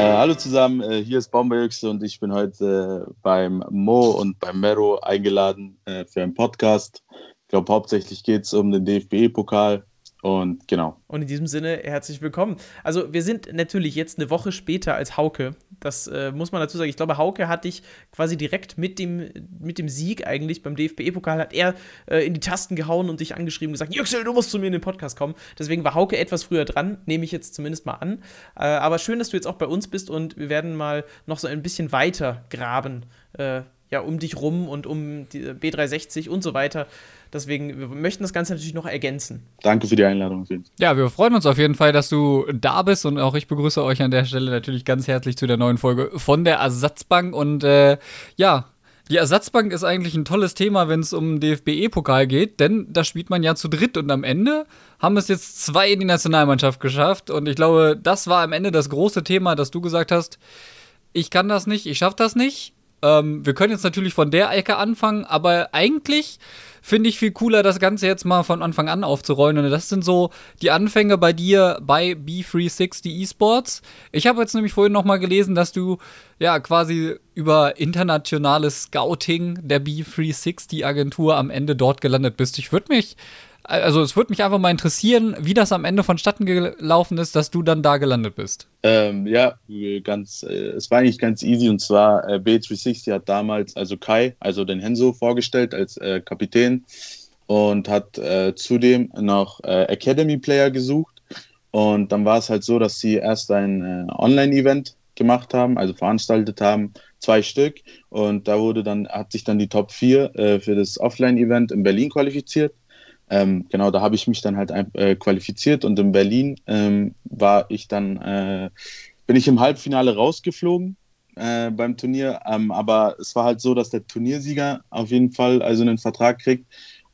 hallo zusammen, äh, hier ist Bomberjüchse und ich bin heute äh, beim Mo und beim Mero eingeladen äh, für einen Podcast. Ich glaube, hauptsächlich geht es um den DFB-Pokal. Und genau. Und in diesem Sinne herzlich willkommen. Also wir sind natürlich jetzt eine Woche später als Hauke. Das äh, muss man dazu sagen. Ich glaube, Hauke hat dich quasi direkt mit dem, mit dem Sieg eigentlich beim DFB-Pokal hat er äh, in die Tasten gehauen und dich angeschrieben und gesagt, Yüksel, du musst zu mir in den Podcast kommen. Deswegen war Hauke etwas früher dran, nehme ich jetzt zumindest mal an. Äh, aber schön, dass du jetzt auch bei uns bist und wir werden mal noch so ein bisschen weiter graben. Äh, ja, um dich rum und um die B360 und so weiter. Deswegen, wir möchten das Ganze natürlich noch ergänzen. Danke für die Einladung. Ja, wir freuen uns auf jeden Fall, dass du da bist und auch ich begrüße euch an der Stelle natürlich ganz herzlich zu der neuen Folge von der Ersatzbank. Und äh, ja, die Ersatzbank ist eigentlich ein tolles Thema, wenn es um DFB-E-Pokal geht, denn da spielt man ja zu dritt und am Ende haben es jetzt zwei in die Nationalmannschaft geschafft. Und ich glaube, das war am Ende das große Thema, dass du gesagt hast, ich kann das nicht, ich schaffe das nicht. Ähm, wir können jetzt natürlich von der Ecke anfangen, aber eigentlich finde ich viel cooler, das Ganze jetzt mal von Anfang an aufzurollen. Und das sind so die Anfänge bei dir bei B360 Esports. Ich habe jetzt nämlich vorhin noch mal gelesen, dass du ja quasi über internationales Scouting der B360 Agentur am Ende dort gelandet bist. Ich würde mich also es würde mich einfach mal interessieren, wie das am Ende vonstatten gelaufen ist, dass du dann da gelandet bist. Ähm, ja, ganz, äh, es war eigentlich ganz easy und zwar äh, B360 hat damals also Kai, also den Henso vorgestellt als äh, Kapitän und hat äh, zudem noch äh, Academy Player gesucht und dann war es halt so, dass sie erst ein äh, Online-Event gemacht haben, also veranstaltet haben, zwei Stück und da wurde dann hat sich dann die Top 4 für das Offline-Event in Berlin qualifiziert ähm, genau, da habe ich mich dann halt äh, qualifiziert und in Berlin ähm, war ich dann, äh, bin ich im Halbfinale rausgeflogen äh, beim Turnier, ähm, aber es war halt so, dass der Turniersieger auf jeden Fall also einen Vertrag kriegt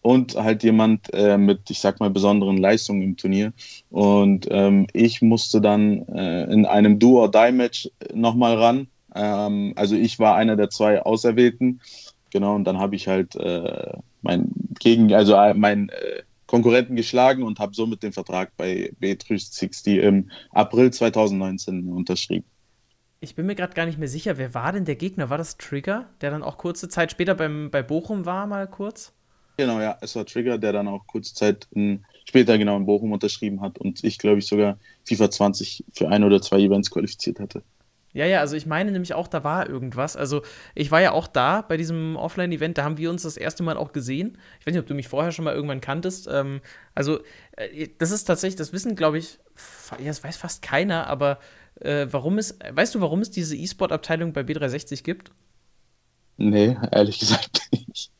und halt jemand äh, mit, ich sag mal, besonderen Leistungen im Turnier. Und ähm, ich musste dann äh, in einem Do-or-Die-Match nochmal ran. Ähm, also ich war einer der zwei Auserwählten. Genau, und dann habe ich halt äh, mein gegen, also äh, meinen äh, Konkurrenten geschlagen und habe somit den Vertrag bei B360 im April 2019 unterschrieben. Ich bin mir gerade gar nicht mehr sicher, wer war denn der Gegner? War das Trigger, der dann auch kurze Zeit später beim, bei Bochum war, mal kurz? Genau, ja, es war Trigger, der dann auch kurze Zeit in, später genau in Bochum unterschrieben hat und ich glaube ich sogar FIFA 20 für ein oder zwei Events qualifiziert hatte. Ja, ja, also ich meine nämlich auch, da war irgendwas. Also ich war ja auch da bei diesem Offline-Event, da haben wir uns das erste Mal auch gesehen. Ich weiß nicht, ob du mich vorher schon mal irgendwann kanntest. Ähm, also äh, das ist tatsächlich, das wissen, glaube ich, ja, das weiß fast keiner, aber äh, warum es, weißt du, warum es diese E-Sport-Abteilung bei B360 gibt? Nee, ehrlich gesagt nicht.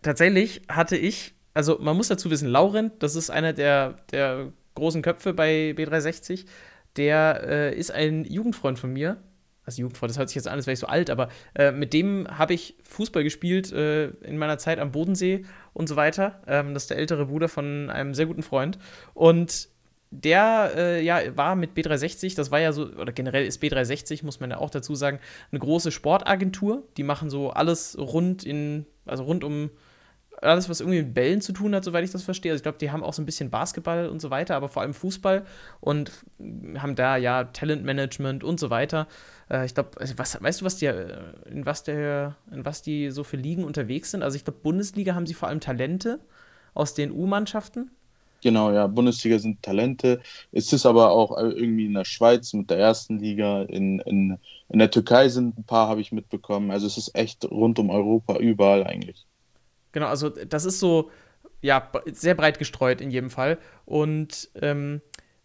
Tatsächlich hatte ich, also man muss dazu wissen, Laurent, das ist einer der, der großen Köpfe bei B360, der äh, ist ein Jugendfreund von mir. Also Jugendfreund, das hört sich jetzt an, als wäre ich so alt, aber äh, mit dem habe ich Fußball gespielt äh, in meiner Zeit am Bodensee und so weiter. Ähm, das ist der ältere Bruder von einem sehr guten Freund. Und der äh, ja, war mit B360, das war ja so, oder generell ist B360, muss man ja auch dazu sagen, eine große Sportagentur. Die machen so alles rund in, also rund um alles, was irgendwie mit Bällen zu tun hat, soweit ich das verstehe. Also ich glaube, die haben auch so ein bisschen Basketball und so weiter, aber vor allem Fußball und haben da ja Talentmanagement und so weiter. Äh, ich glaube, also was, weißt du, was die, äh, in was der, in was die so für Ligen unterwegs sind? Also ich glaube, Bundesliga haben sie vor allem Talente aus den U-Mannschaften. Genau, ja, Bundesliga sind Talente. Es ist aber auch irgendwie in der Schweiz mit der ersten Liga, in, in, in der Türkei sind ein paar, habe ich mitbekommen. Also es ist echt rund um Europa, überall eigentlich. Genau, also das ist so, ja, sehr breit gestreut in jedem Fall. Und ähm,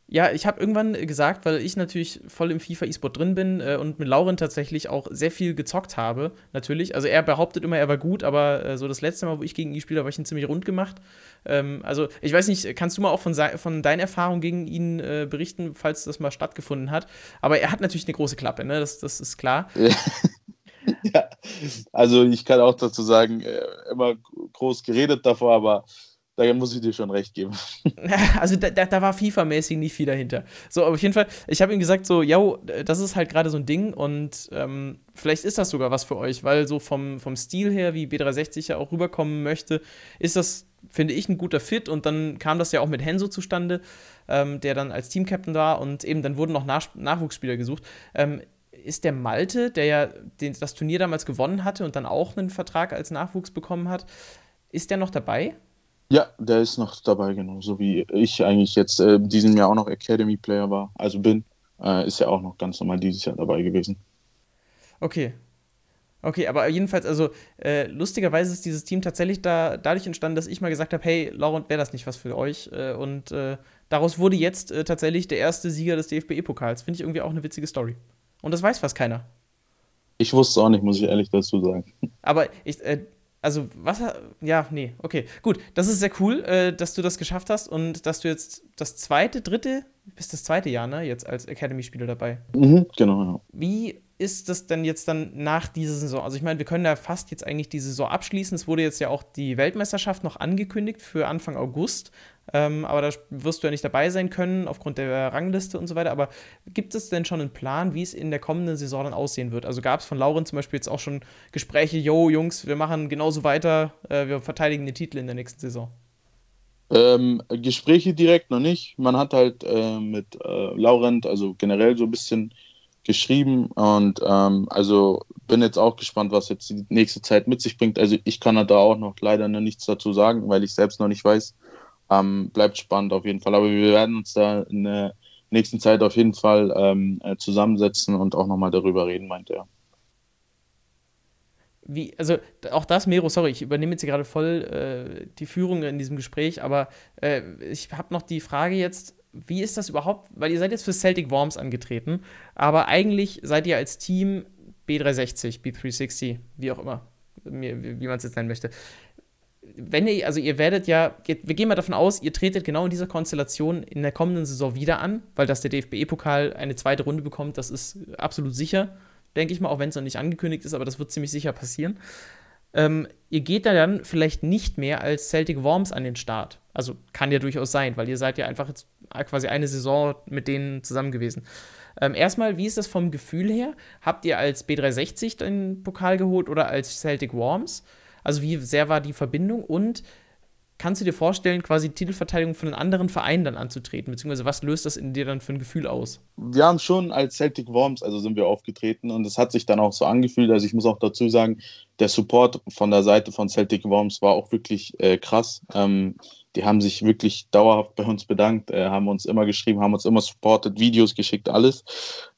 ja, ich habe irgendwann gesagt, weil ich natürlich voll im FIFA E-Sport drin bin äh, und mit Lauren tatsächlich auch sehr viel gezockt habe, natürlich. Also er behauptet immer, er war gut, aber äh, so das letzte Mal, wo ich gegen ihn gespielt habe, ich ihn ziemlich rund gemacht. Ähm, also ich weiß nicht, kannst du mal auch von, von deinen Erfahrungen gegen ihn äh, berichten, falls das mal stattgefunden hat. Aber er hat natürlich eine große Klappe, ne? Das, das ist klar. ja, also ich kann auch dazu sagen, äh, immer groß geredet davor, aber da muss ich dir schon recht geben. Also da, da, war FIFA-mäßig nicht viel dahinter. So, aber auf jeden Fall, ich habe ihm gesagt, so, ja, das ist halt gerade so ein Ding und ähm, vielleicht ist das sogar was für euch, weil so vom, vom Stil her, wie B360 ja auch rüberkommen möchte, ist das finde ich, ein guter Fit und dann kam das ja auch mit Henso zustande, ähm, der dann als Team-Captain war und eben dann wurden noch Nach Nachwuchsspieler gesucht. Ähm, ist der Malte, der ja den, das Turnier damals gewonnen hatte und dann auch einen Vertrag als Nachwuchs bekommen hat, ist der noch dabei? Ja, der ist noch dabei, genau. So wie ich eigentlich jetzt äh, diesem Jahr auch noch Academy Player war, also bin, äh, ist er auch noch ganz normal dieses Jahr dabei gewesen. Okay. Okay, aber jedenfalls, also äh, lustigerweise ist dieses Team tatsächlich da, dadurch entstanden, dass ich mal gesagt habe, hey, Laurent, wäre das nicht was für euch? Äh, und äh, daraus wurde jetzt äh, tatsächlich der erste Sieger des DFB-Pokals. Finde ich irgendwie auch eine witzige Story. Und das weiß fast keiner. Ich wusste es auch nicht, muss ich ehrlich dazu sagen. Aber ich, äh, also was, ja, nee, okay, gut. Das ist sehr cool, äh, dass du das geschafft hast und dass du jetzt das zweite, dritte, bist das zweite Jahr, ne, jetzt als Academy-Spieler dabei. Mhm, genau, ja. Wie ist das denn jetzt dann nach dieser Saison? Also ich meine, wir können ja fast jetzt eigentlich die Saison abschließen. Es wurde jetzt ja auch die Weltmeisterschaft noch angekündigt für Anfang August. Ähm, aber da wirst du ja nicht dabei sein können aufgrund der Rangliste und so weiter. Aber gibt es denn schon einen Plan, wie es in der kommenden Saison dann aussehen wird? Also gab es von Lauren zum Beispiel jetzt auch schon Gespräche, yo, Jungs, wir machen genauso weiter, äh, wir verteidigen den Titel in der nächsten Saison. Ähm, Gespräche direkt noch nicht. Man hat halt äh, mit äh, Laurent, also generell so ein bisschen geschrieben und ähm, also bin jetzt auch gespannt, was jetzt die nächste Zeit mit sich bringt. Also ich kann da auch noch leider noch nichts dazu sagen, weil ich selbst noch nicht weiß. Ähm, bleibt spannend auf jeden Fall. Aber wir werden uns da in der nächsten Zeit auf jeden Fall ähm, äh, zusammensetzen und auch nochmal darüber reden, meint er. Wie, also auch das, Mero, sorry, ich übernehme jetzt hier gerade voll äh, die Führung in diesem Gespräch, aber äh, ich habe noch die Frage jetzt, wie ist das überhaupt? Weil ihr seid jetzt für Celtic Worms angetreten, aber eigentlich seid ihr als Team B360, B360, wie auch immer, wie, wie man es jetzt nennen möchte. Wenn ihr, also ihr werdet ja, wir gehen mal davon aus, ihr tretet genau in dieser Konstellation in der kommenden Saison wieder an, weil dass der DFB-Pokal eine zweite Runde bekommt, das ist absolut sicher, denke ich mal, auch wenn es noch nicht angekündigt ist, aber das wird ziemlich sicher passieren. Ähm, ihr geht da dann vielleicht nicht mehr als Celtic Worms an den Start. Also kann ja durchaus sein, weil ihr seid ja einfach jetzt quasi eine Saison mit denen zusammen gewesen. Ähm, erstmal, wie ist das vom Gefühl her? Habt ihr als B360 den Pokal geholt oder als Celtic Worms? Also wie sehr war die Verbindung und kannst du dir vorstellen, quasi Titelverteidigung von einem anderen Verein dann anzutreten? Beziehungsweise was löst das in dir dann für ein Gefühl aus? Wir haben schon als Celtic Worms, also sind wir aufgetreten und es hat sich dann auch so angefühlt. Also ich muss auch dazu sagen, der Support von der Seite von Celtic Worms war auch wirklich äh, krass. Ähm, die haben sich wirklich dauerhaft bei uns bedankt, äh, haben uns immer geschrieben, haben uns immer supportet, Videos geschickt, alles.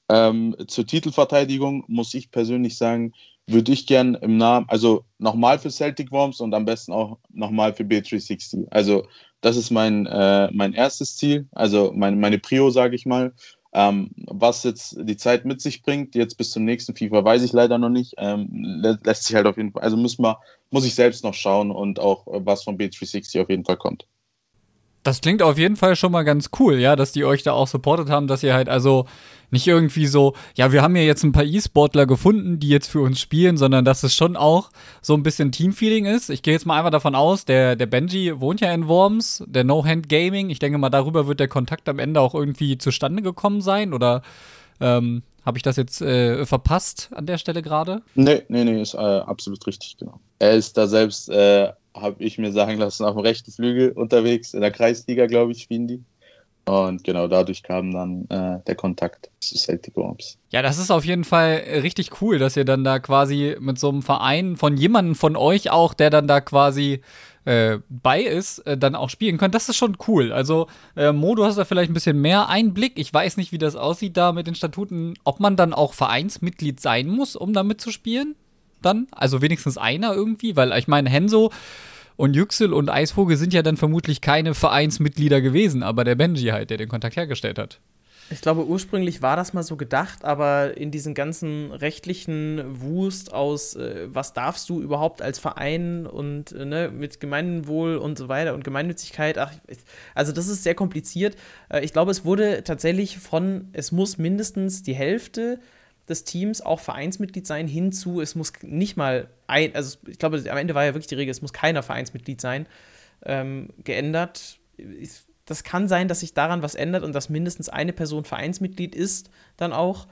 Ähm, zur Titelverteidigung muss ich persönlich sagen, würde ich gern im Namen, also nochmal für Celtic Worms und am besten auch nochmal für B360. Also das ist mein, äh, mein erstes Ziel, also mein, meine Prio, sage ich mal. Ähm, was jetzt die Zeit mit sich bringt, jetzt bis zum nächsten FIFA, weiß ich leider noch nicht. Ähm, lä lässt sich halt auf jeden Fall, also muss, man, muss ich selbst noch schauen und auch was von B360 auf jeden Fall kommt. Das klingt auf jeden Fall schon mal ganz cool, ja, dass die euch da auch supportet haben, dass ihr halt also nicht irgendwie so, ja, wir haben ja jetzt ein paar E-Sportler gefunden, die jetzt für uns spielen, sondern dass es schon auch so ein bisschen Teamfeeling ist. Ich gehe jetzt mal einfach davon aus, der, der Benji wohnt ja in Worms, der No-Hand Gaming. Ich denke mal, darüber wird der Kontakt am Ende auch irgendwie zustande gekommen sein oder ähm, habe ich das jetzt äh, verpasst an der Stelle gerade? Nee, nee, nee, ist äh, absolut richtig, genau. Er ist da selbst, äh, habe ich mir sagen lassen, auf dem rechten Flügel unterwegs, in der Kreisliga, glaube ich, spielen die. Und genau dadurch kam dann äh, der Kontakt zu Celtic Worms. Ja, das ist auf jeden Fall richtig cool, dass ihr dann da quasi mit so einem Verein von jemandem von euch auch, der dann da quasi äh, bei ist, äh, dann auch spielen könnt. Das ist schon cool. Also, äh, Mo, du hast da vielleicht ein bisschen mehr Einblick. Ich weiß nicht, wie das aussieht da mit den Statuten, ob man dann auch Vereinsmitglied sein muss, um da mitzuspielen. Dann? Also wenigstens einer irgendwie, weil ich meine, Henso und Yüksel und Eisvogel sind ja dann vermutlich keine Vereinsmitglieder gewesen, aber der Benji halt, der den Kontakt hergestellt hat. Ich glaube, ursprünglich war das mal so gedacht, aber in diesen ganzen rechtlichen Wust aus, äh, was darfst du überhaupt als Verein und äh, ne, mit Gemeinwohl und so weiter und Gemeinnützigkeit, ach, also das ist sehr kompliziert. Äh, ich glaube, es wurde tatsächlich von, es muss mindestens die Hälfte des Teams auch Vereinsmitglied sein, hinzu, es muss nicht mal ein, also ich glaube, am Ende war ja wirklich die Regel, es muss keiner Vereinsmitglied sein, ähm, geändert. Das kann sein, dass sich daran was ändert und dass mindestens eine Person Vereinsmitglied ist, dann auch.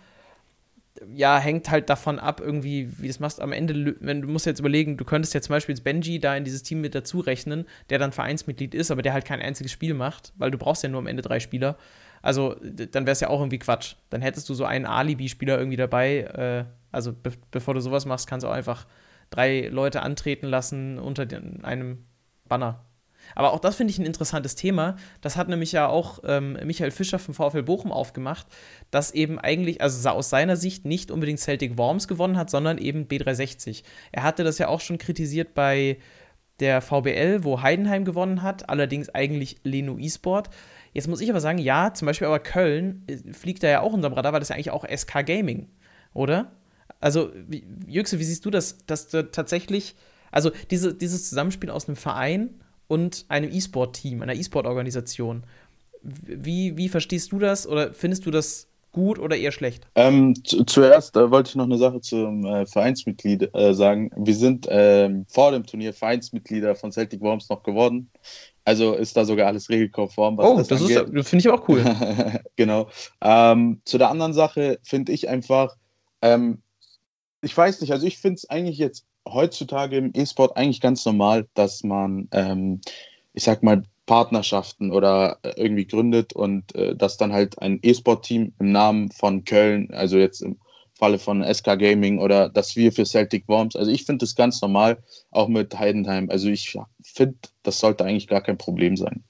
ja, hängt halt davon ab, irgendwie, wie du das machst. Am Ende, wenn du musst jetzt überlegen, du könntest jetzt zum Beispiel Benji da in dieses Team mit dazu rechnen, der dann Vereinsmitglied ist, aber der halt kein einziges Spiel macht, weil du brauchst ja nur am Ende drei Spieler. Also, dann wäre es ja auch irgendwie Quatsch. Dann hättest du so einen Alibi-Spieler irgendwie dabei. Äh, also, be bevor du sowas machst, kannst du auch einfach drei Leute antreten lassen unter den, einem Banner. Aber auch das finde ich ein interessantes Thema. Das hat nämlich ja auch ähm, Michael Fischer vom VfL Bochum aufgemacht, dass eben eigentlich, also aus seiner Sicht nicht unbedingt Celtic Worms gewonnen hat, sondern eben B360. Er hatte das ja auch schon kritisiert bei der VBL, wo Heidenheim gewonnen hat, allerdings eigentlich Leno eSport. Jetzt muss ich aber sagen, ja, zum Beispiel aber Köln äh, fliegt da ja auch unterm Radar, weil das ja eigentlich auch SK Gaming, oder? Also, wie, wie siehst du das, dass du tatsächlich, also diese, dieses Zusammenspiel aus einem Verein und einem E-Sport-Team, einer E-Sport-Organisation. Wie, wie verstehst du das oder findest du das gut oder eher schlecht? Ähm, zu, zuerst äh, wollte ich noch eine Sache zum äh, Vereinsmitglied äh, sagen. Wir sind ähm, vor dem Turnier Vereinsmitglieder von Celtic Worms noch geworden. Also ist da sogar alles regelkonform. oh, das, das finde ich auch cool. genau. Ähm, zu der anderen Sache finde ich einfach, ähm, ich weiß nicht, also ich finde es eigentlich jetzt heutzutage im E-Sport eigentlich ganz normal, dass man, ähm, ich sag mal, Partnerschaften oder äh, irgendwie gründet und äh, dass dann halt ein E-Sport-Team im Namen von Köln, also jetzt im Falle von SK Gaming oder dass wir für Celtic Worms, also ich finde das ganz normal, auch mit Heidenheim. Also ich finde, das sollte eigentlich gar kein Problem sein.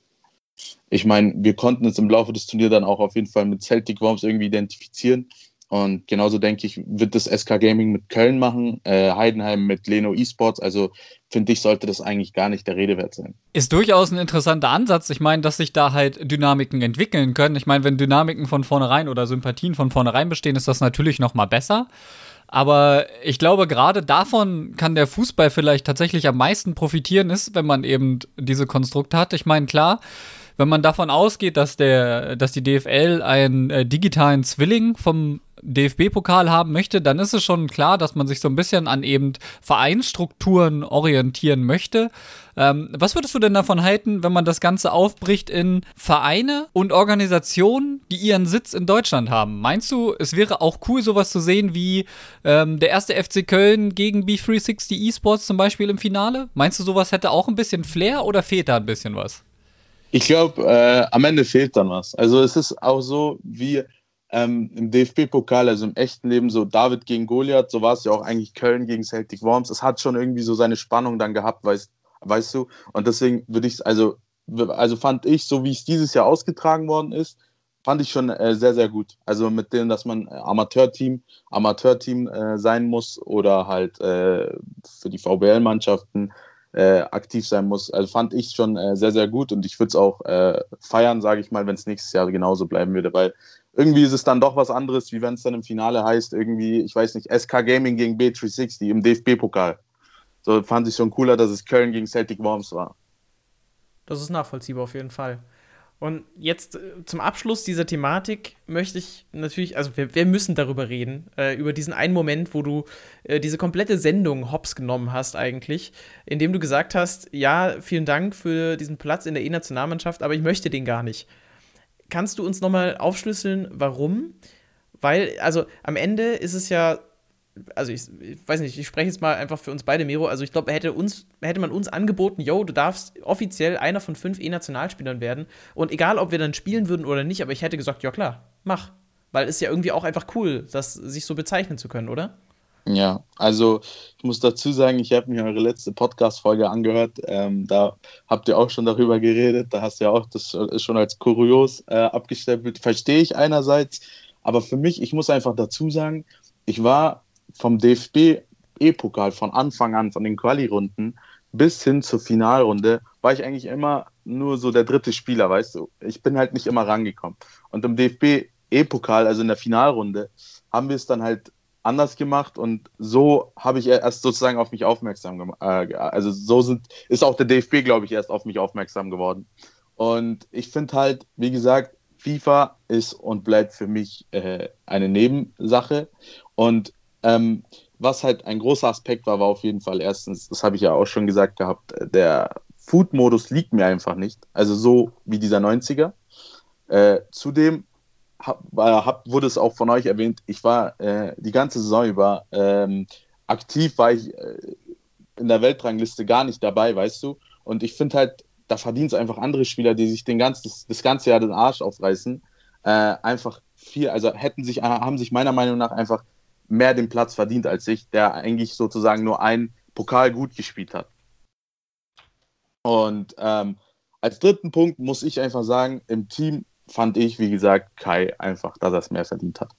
Ich meine, wir konnten es im Laufe des Turniers dann auch auf jeden Fall mit Celtic Worms irgendwie identifizieren und genauso denke ich, wird das SK Gaming mit Köln machen, äh, Heidenheim mit Leno Esports. Also finde ich, sollte das eigentlich gar nicht der Rede wert sein. Ist durchaus ein interessanter Ansatz. Ich meine, dass sich da halt Dynamiken entwickeln können. Ich meine, wenn Dynamiken von vornherein oder Sympathien von vornherein bestehen, ist das natürlich noch mal besser. Aber ich glaube, gerade davon kann der Fußball vielleicht tatsächlich am meisten profitieren, ist, wenn man eben diese Konstrukte hat. Ich meine, klar, wenn man davon ausgeht, dass, der, dass die DFL einen äh, digitalen Zwilling vom DFB-Pokal haben möchte, dann ist es schon klar, dass man sich so ein bisschen an eben Vereinsstrukturen orientieren möchte. Ähm, was würdest du denn davon halten, wenn man das Ganze aufbricht in Vereine und Organisationen, die ihren Sitz in Deutschland haben? Meinst du, es wäre auch cool, sowas zu sehen wie ähm, der erste FC Köln gegen B360 Esports zum Beispiel im Finale? Meinst du, sowas hätte auch ein bisschen Flair oder fehlt da ein bisschen was? Ich glaube, äh, am Ende fehlt dann was. Also es ist auch so, wie ähm, im DFB-Pokal, also im echten Leben, so David gegen Goliath, so war es ja auch eigentlich Köln gegen Celtic Worms. Es hat schon irgendwie so seine Spannung dann gehabt, weißt, weißt du? Und deswegen würde ich es, also, also fand ich, so wie es dieses Jahr ausgetragen worden ist, fand ich schon äh, sehr, sehr gut. Also mit dem, dass man Amateurteam, Amateurteam äh, sein muss oder halt äh, für die VBL-Mannschaften äh, aktiv sein muss. Also fand ich schon äh, sehr, sehr gut und ich würde es auch äh, feiern, sage ich mal, wenn es nächstes Jahr genauso bleiben würde, weil irgendwie ist es dann doch was anderes, wie wenn es dann im Finale heißt, irgendwie, ich weiß nicht, SK Gaming gegen B360 im DFB-Pokal. So fand ich schon cooler, dass es Köln gegen Celtic Worms war. Das ist nachvollziehbar auf jeden Fall. Und jetzt äh, zum Abschluss dieser Thematik möchte ich natürlich, also wir, wir müssen darüber reden, äh, über diesen einen Moment, wo du äh, diese komplette Sendung hops genommen hast eigentlich, indem du gesagt hast, ja, vielen Dank für diesen Platz in der E-Nationalmannschaft, aber ich möchte den gar nicht. Kannst du uns nochmal aufschlüsseln, warum? Weil, also am Ende ist es ja, also ich, ich, weiß nicht, ich spreche jetzt mal einfach für uns beide, Miro. Also ich glaube, hätte, hätte man uns angeboten, yo, du darfst offiziell einer von fünf E-Nationalspielern werden. Und egal, ob wir dann spielen würden oder nicht, aber ich hätte gesagt, ja klar, mach. Weil es ja irgendwie auch einfach cool, das sich so bezeichnen zu können, oder? Ja, also ich muss dazu sagen, ich habe mir eure letzte Podcast-Folge angehört. Ähm, da habt ihr auch schon darüber geredet. Da hast du ja auch das schon als kurios äh, abgestempelt. Verstehe ich einerseits, aber für mich, ich muss einfach dazu sagen, ich war vom DFB-E-Pokal von Anfang an, von den Quali-Runden bis hin zur Finalrunde, war ich eigentlich immer nur so der dritte Spieler, weißt du. Ich bin halt nicht immer rangekommen. Und im DFB-E-Pokal, also in der Finalrunde, haben wir es dann halt anders gemacht und so habe ich erst sozusagen auf mich aufmerksam gemacht. Äh, also so sind, ist auch der DFB, glaube ich, erst auf mich aufmerksam geworden. Und ich finde halt, wie gesagt, FIFA ist und bleibt für mich äh, eine Nebensache. Und ähm, was halt ein großer Aspekt war, war auf jeden Fall erstens, das habe ich ja auch schon gesagt gehabt, der Food-Modus liegt mir einfach nicht. Also so wie dieser 90er. Äh, zudem hab, hab, wurde es auch von euch erwähnt, ich war äh, die ganze Saison über ähm, aktiv, war ich äh, in der Weltrangliste gar nicht dabei, weißt du? Und ich finde halt, da verdient es einfach andere Spieler, die sich den ganzen, das, das ganze Jahr den Arsch aufreißen, äh, einfach viel, also hätten sich, haben sich meiner Meinung nach einfach mehr den Platz verdient als ich, der eigentlich sozusagen nur einen Pokal gut gespielt hat. Und ähm, als dritten Punkt muss ich einfach sagen, im Team fand ich, wie gesagt, Kai einfach, dass er es mehr verdient hat.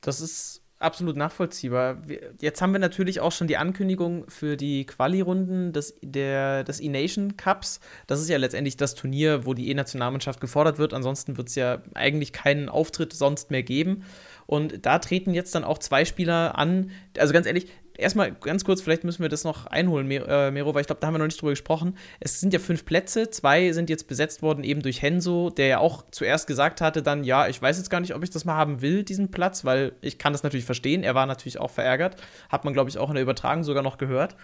Das ist absolut nachvollziehbar. Jetzt haben wir natürlich auch schon die Ankündigung für die Quali-Runden des, des E-Nation Cups. Das ist ja letztendlich das Turnier, wo die E-Nationalmannschaft gefordert wird. Ansonsten wird es ja eigentlich keinen Auftritt sonst mehr geben. Und da treten jetzt dann auch zwei Spieler an. Also ganz ehrlich, erstmal ganz kurz, vielleicht müssen wir das noch einholen, äh, Mero, weil ich glaube, da haben wir noch nicht drüber gesprochen. Es sind ja fünf Plätze, zwei sind jetzt besetzt worden, eben durch Henso, der ja auch zuerst gesagt hatte, dann, ja, ich weiß jetzt gar nicht, ob ich das mal haben will, diesen Platz, weil ich kann das natürlich verstehen. Er war natürlich auch verärgert. Hat man, glaube ich, auch in der Übertragung sogar noch gehört.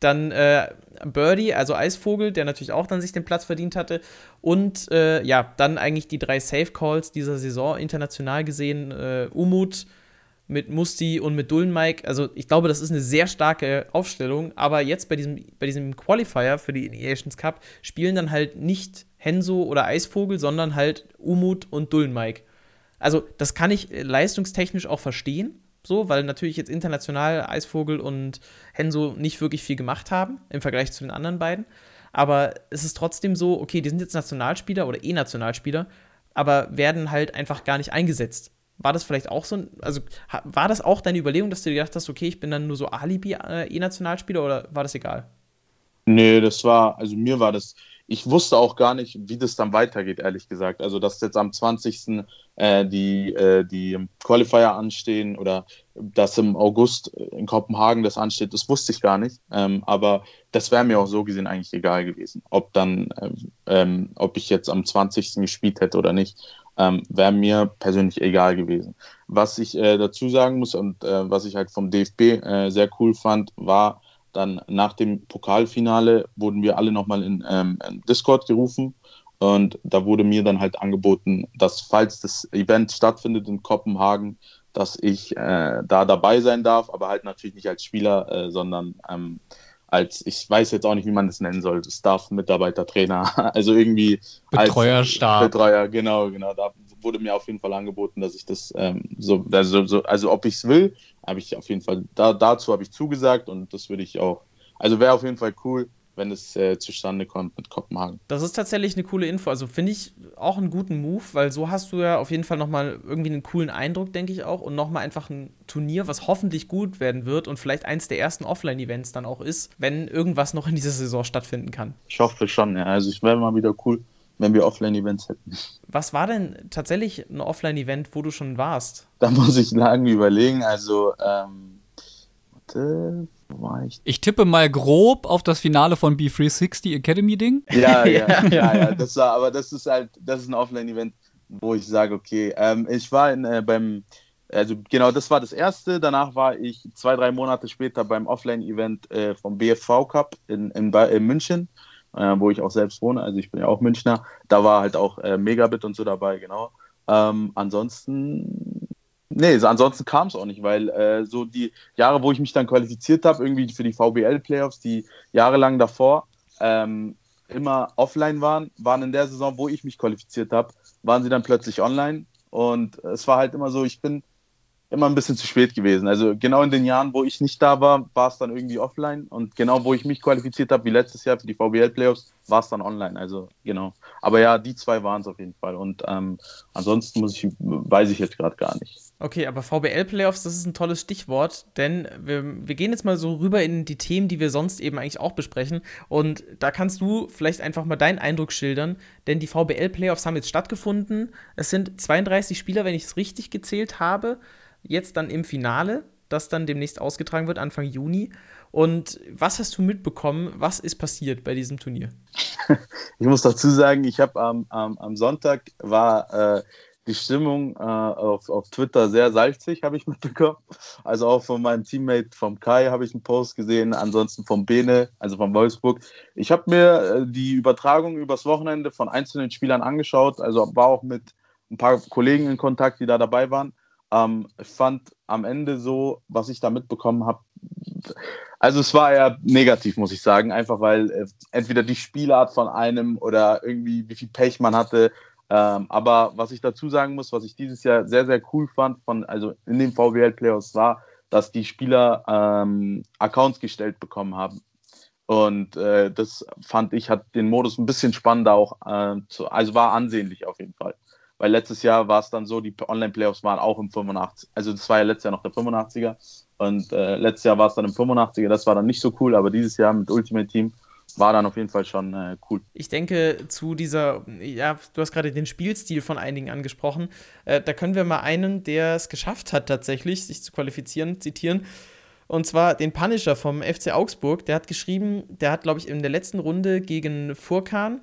Dann äh, Birdie, also Eisvogel, der natürlich auch dann sich den Platz verdient hatte. Und äh, ja, dann eigentlich die drei Safe Calls dieser Saison international gesehen. Äh, Umut, mit Musti und mit Dullenmike. Also ich glaube, das ist eine sehr starke Aufstellung. Aber jetzt bei diesem, bei diesem Qualifier für die Nations Cup spielen dann halt nicht Henso oder Eisvogel, sondern halt Umut und Dullenmike. Also das kann ich leistungstechnisch auch verstehen, so, weil natürlich jetzt international Eisvogel und Henso nicht wirklich viel gemacht haben im Vergleich zu den anderen beiden. Aber es ist trotzdem so, okay, die sind jetzt Nationalspieler oder E-Nationalspieler, aber werden halt einfach gar nicht eingesetzt. War das vielleicht auch so ein, also war das auch deine Überlegung, dass du dir gedacht hast, okay, ich bin dann nur so Alibi-E-Nationalspieler äh, oder war das egal? Nee, das war, also mir war das, ich wusste auch gar nicht, wie das dann weitergeht, ehrlich gesagt. Also, dass jetzt am 20. Äh, die, äh, die Qualifier anstehen oder dass im August in Kopenhagen das ansteht, das wusste ich gar nicht. Ähm, aber das wäre mir auch so gesehen eigentlich egal gewesen, ob dann, ähm, ob ich jetzt am 20. gespielt hätte oder nicht ähm, wäre mir persönlich egal gewesen. Was ich äh, dazu sagen muss und äh, was ich halt vom DFB sehr cool fand, war dann nach dem Pokalfinale wurden wir alle nochmal in, ähm, in Discord gerufen und da wurde mir dann halt angeboten, dass falls das Event stattfindet in Kopenhagen, dass ich äh, da dabei sein darf, aber halt natürlich nicht als Spieler, äh, sondern ähm, als, ich weiß jetzt auch nicht, wie man das nennen soll, Staff, Mitarbeiter, Trainer, also irgendwie Betreuerstab. Betreuer, genau, genau. Da wurde mir auf jeden Fall angeboten, dass ich das ähm, so, also, so, also ob ich es will, habe ich auf jeden Fall, da, dazu habe ich zugesagt und das würde ich auch, also wäre auf jeden Fall cool, wenn es äh, zustande kommt mit Kopenhagen. Das ist tatsächlich eine coole Info. Also finde ich auch einen guten Move, weil so hast du ja auf jeden Fall nochmal irgendwie einen coolen Eindruck, denke ich auch. Und nochmal einfach ein Turnier, was hoffentlich gut werden wird und vielleicht eins der ersten Offline-Events dann auch ist, wenn irgendwas noch in dieser Saison stattfinden kann. Ich hoffe schon, ja. Also ich wäre mal wieder cool, wenn wir Offline-Events hätten. Was war denn tatsächlich ein Offline-Event, wo du schon warst? Da muss ich lange überlegen. Also, ähm, warte, war ich? Ich tippe mal grob auf das Finale von B360 Academy Ding. Ja, ja, ja, ja, das war, aber das ist halt, das ist ein Offline-Event, wo ich sage, okay, ähm, ich war in, äh, beim, also genau, das war das erste. Danach war ich zwei, drei Monate später beim Offline-Event äh, vom BFV Cup in, in, in München, äh, wo ich auch selbst wohne. Also ich bin ja auch Münchner. Da war halt auch äh, Megabit und so dabei, genau. Ähm, ansonsten Nee, so ansonsten kam es auch nicht, weil äh, so die Jahre, wo ich mich dann qualifiziert habe, irgendwie für die VBL-Playoffs, die jahrelang davor ähm, immer offline waren, waren in der Saison, wo ich mich qualifiziert habe, waren sie dann plötzlich online. Und es war halt immer so, ich bin immer ein bisschen zu spät gewesen. Also genau in den Jahren, wo ich nicht da war, war es dann irgendwie offline und genau wo ich mich qualifiziert habe, wie letztes Jahr für die VBL Playoffs, war es dann online. Also genau. Aber ja, die zwei waren es auf jeden Fall. Und ähm, ansonsten muss ich, weiß ich jetzt gerade gar nicht. Okay, aber VBL Playoffs, das ist ein tolles Stichwort, denn wir, wir gehen jetzt mal so rüber in die Themen, die wir sonst eben eigentlich auch besprechen. Und da kannst du vielleicht einfach mal deinen Eindruck schildern, denn die VBL Playoffs haben jetzt stattgefunden. Es sind 32 Spieler, wenn ich es richtig gezählt habe jetzt dann im Finale, das dann demnächst ausgetragen wird, Anfang Juni. Und was hast du mitbekommen? Was ist passiert bei diesem Turnier? Ich muss dazu sagen, ich habe am, am, am, Sonntag war äh, die Stimmung äh, auf, auf Twitter sehr salzig, habe ich mitbekommen. Also auch von meinem Teammate vom Kai habe ich einen Post gesehen, ansonsten vom Bene, also von Wolfsburg. Ich habe mir äh, die Übertragung übers Wochenende von einzelnen Spielern angeschaut, also war auch mit ein paar Kollegen in Kontakt, die da dabei waren. Ähm, ich fand am Ende so, was ich da mitbekommen habe, also es war eher negativ, muss ich sagen, einfach weil äh, entweder die Spielart von einem oder irgendwie wie viel Pech man hatte. Ähm, aber was ich dazu sagen muss, was ich dieses Jahr sehr, sehr cool fand, von, also in den VWL Playoffs war, dass die Spieler ähm, Accounts gestellt bekommen haben. Und äh, das fand ich, hat den Modus ein bisschen spannender auch, äh, zu, also war ansehnlich auf jeden Fall. Weil letztes Jahr war es dann so, die Online-Playoffs waren auch im 85. Also das war ja letztes Jahr noch der 85er. Und äh, letztes Jahr war es dann im 85er. Das war dann nicht so cool, aber dieses Jahr mit Ultimate Team war dann auf jeden Fall schon äh, cool. Ich denke, zu dieser, ja, du hast gerade den Spielstil von einigen angesprochen. Äh, da können wir mal einen, der es geschafft hat, tatsächlich, sich zu qualifizieren, zitieren. Und zwar den Punisher vom FC Augsburg. Der hat geschrieben, der hat, glaube ich, in der letzten Runde gegen Furkan,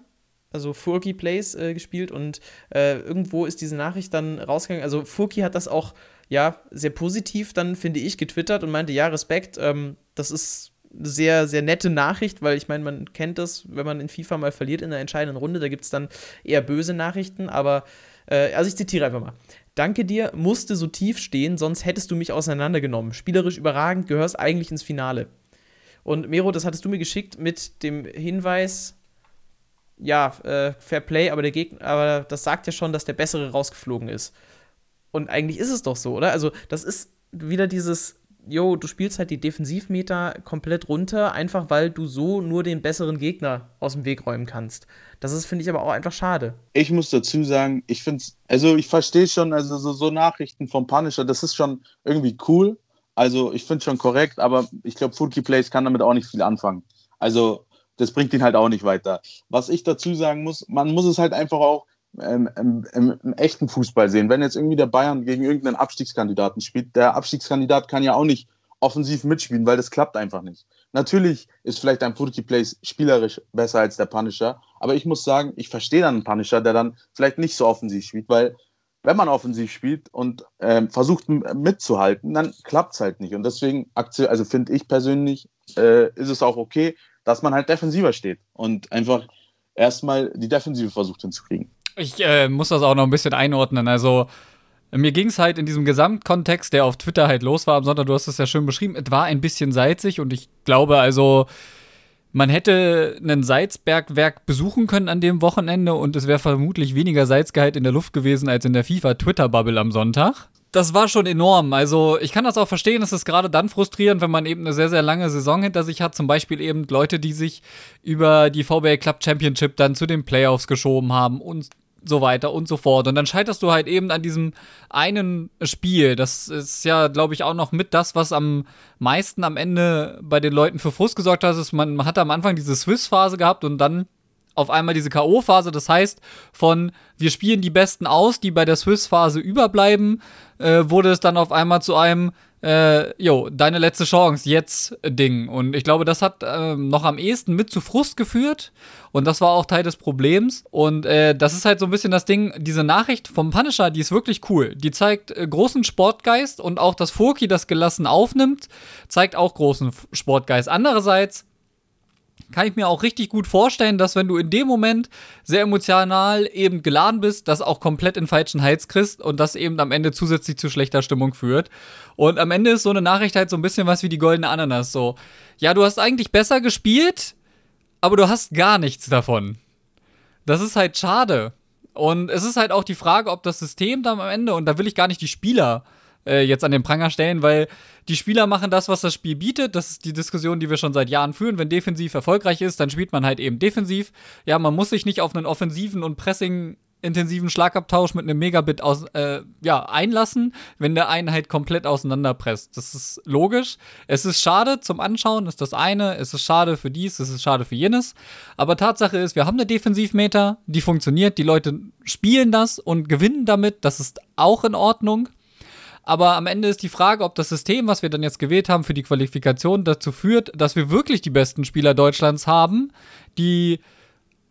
also Furki Plays, äh, gespielt. Und äh, irgendwo ist diese Nachricht dann rausgegangen. Also Furki hat das auch, ja, sehr positiv dann, finde ich, getwittert und meinte, ja, Respekt, ähm, das ist eine sehr, sehr nette Nachricht, weil ich meine, man kennt das, wenn man in FIFA mal verliert in der entscheidenden Runde, da gibt es dann eher böse Nachrichten, aber, äh, also ich zitiere einfach mal. Danke dir, musste so tief stehen, sonst hättest du mich auseinandergenommen. Spielerisch überragend, gehörst eigentlich ins Finale. Und Mero, das hattest du mir geschickt mit dem Hinweis, ja, äh, Fair Play, aber der Gegner, aber das sagt ja schon, dass der Bessere rausgeflogen ist. Und eigentlich ist es doch so, oder? Also, das ist wieder dieses, yo, du spielst halt die Defensivmeter komplett runter, einfach weil du so nur den besseren Gegner aus dem Weg räumen kannst. Das ist, finde ich, aber auch einfach schade. Ich muss dazu sagen, ich finde es, also ich verstehe schon, also so, so, Nachrichten vom Punisher, das ist schon irgendwie cool. Also ich finde es schon korrekt, aber ich glaube, Furky Plays kann damit auch nicht viel anfangen. Also das bringt ihn halt auch nicht weiter. Was ich dazu sagen muss, man muss es halt einfach auch ähm, im, im, im, echten Fußball sehen. Wenn jetzt irgendwie der Bayern gegen irgendeinen Abstiegskandidaten spielt, der Abstiegskandidat kann ja auch nicht offensiv mitspielen, weil das klappt einfach nicht. Natürlich ist vielleicht ein Furky Place spielerisch besser als der Punisher, aber ich muss sagen, ich verstehe dann einen Punisher, der dann vielleicht nicht so offensiv spielt, weil wenn man offensiv spielt und ähm, versucht mitzuhalten, dann klappt es halt nicht. Und deswegen, also finde ich persönlich, äh, ist es auch okay, dass man halt defensiver steht und einfach erstmal die Defensive versucht hinzukriegen. Ich äh, muss das auch noch ein bisschen einordnen. Also, mir ging es halt in diesem Gesamtkontext, der auf Twitter halt los war am Sonntag, du hast es ja schön beschrieben, es war ein bisschen salzig und ich glaube also, man hätte einen Salzbergwerk besuchen können an dem Wochenende und es wäre vermutlich weniger Salzgehalt in der Luft gewesen als in der FIFA-Twitter-Bubble am Sonntag. Das war schon enorm. Also, ich kann das auch verstehen, es ist gerade dann frustrierend, wenn man eben eine sehr, sehr lange Saison hinter sich hat. Zum Beispiel eben Leute, die sich über die VBA Club Championship dann zu den Playoffs geschoben haben und so weiter und so fort. Und dann scheiterst du halt eben an diesem einen Spiel. Das ist ja, glaube ich, auch noch mit das, was am meisten am Ende bei den Leuten für Frust gesorgt hat. Ist, man hatte am Anfang diese Swiss-Phase gehabt und dann auf einmal diese K.O.-Phase. Das heißt, von wir spielen die Besten aus, die bei der Swiss-Phase überbleiben, äh, wurde es dann auf einmal zu einem äh, jo, deine letzte Chance, jetzt Ding. Und ich glaube, das hat äh, noch am ehesten mit zu Frust geführt. Und das war auch Teil des Problems. Und äh, das ist halt so ein bisschen das Ding, diese Nachricht vom Punisher, die ist wirklich cool. Die zeigt äh, großen Sportgeist und auch, dass Furki das gelassen aufnimmt, zeigt auch großen Sportgeist. Andererseits kann ich mir auch richtig gut vorstellen, dass wenn du in dem Moment sehr emotional eben geladen bist, das auch komplett in falschen Hals kriegst und das eben am Ende zusätzlich zu schlechter Stimmung führt. Und am Ende ist so eine Nachricht halt so ein bisschen was wie die goldene Ananas. So, ja, du hast eigentlich besser gespielt, aber du hast gar nichts davon. Das ist halt schade. Und es ist halt auch die Frage, ob das System dann am Ende, und da will ich gar nicht die Spieler äh, jetzt an den Pranger stellen, weil die Spieler machen das, was das Spiel bietet. Das ist die Diskussion, die wir schon seit Jahren führen. Wenn defensiv erfolgreich ist, dann spielt man halt eben defensiv. Ja, man muss sich nicht auf einen offensiven und Pressing intensiven Schlagabtausch mit einem Megabit aus, äh, ja, einlassen, wenn der einen halt komplett auseinanderpresst. Das ist logisch. Es ist schade zum Anschauen, ist das eine. Es ist schade für dies, es ist schade für jenes. Aber Tatsache ist, wir haben eine Defensivmeter, die funktioniert. Die Leute spielen das und gewinnen damit. Das ist auch in Ordnung. Aber am Ende ist die Frage, ob das System, was wir dann jetzt gewählt haben für die Qualifikation, dazu führt, dass wir wirklich die besten Spieler Deutschlands haben, die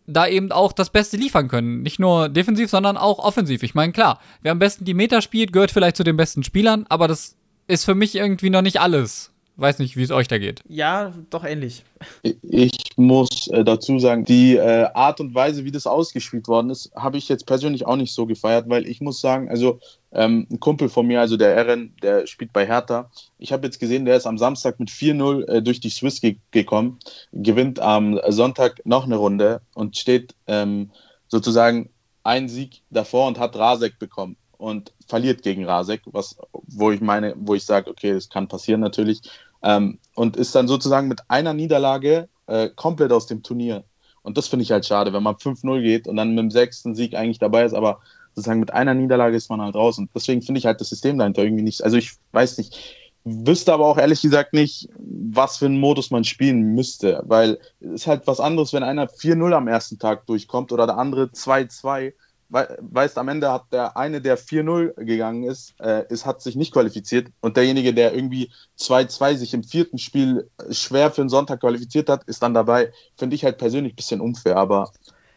da eben auch das Beste liefern können. Nicht nur defensiv, sondern auch offensiv. Ich meine, klar, wer am besten die Meter spielt, gehört vielleicht zu den besten Spielern, aber das ist für mich irgendwie noch nicht alles. Weiß nicht, wie es euch da geht. Ja, doch ähnlich. Ich muss äh, dazu sagen, die äh, Art und Weise, wie das ausgespielt worden ist, habe ich jetzt persönlich auch nicht so gefeiert, weil ich muss sagen, also ähm, ein Kumpel von mir, also der Erin, der spielt bei Hertha. Ich habe jetzt gesehen, der ist am Samstag mit 4-0 äh, durch die Swiss ge gekommen, gewinnt am Sonntag noch eine Runde und steht ähm, sozusagen einen Sieg davor und hat Rasek bekommen und verliert gegen Rasek, was, wo ich meine, wo ich sage, okay, das kann passieren natürlich, ähm, und ist dann sozusagen mit einer Niederlage äh, komplett aus dem Turnier. Und das finde ich halt schade, wenn man 5-0 geht und dann mit dem sechsten Sieg eigentlich dabei ist, aber sozusagen mit einer Niederlage ist man halt raus. Und deswegen finde ich halt das System dahinter irgendwie nicht. Also ich weiß nicht, wüsste aber auch ehrlich gesagt nicht, was für einen Modus man spielen müsste, weil es ist halt was anderes, wenn einer 4-0 am ersten Tag durchkommt oder der andere 2-2 weißt, am Ende hat der eine, der 4-0 gegangen ist, äh, ist, hat sich nicht qualifiziert und derjenige, der irgendwie 2-2 sich im vierten Spiel schwer für den Sonntag qualifiziert hat, ist dann dabei. Finde ich halt persönlich ein bisschen unfair, aber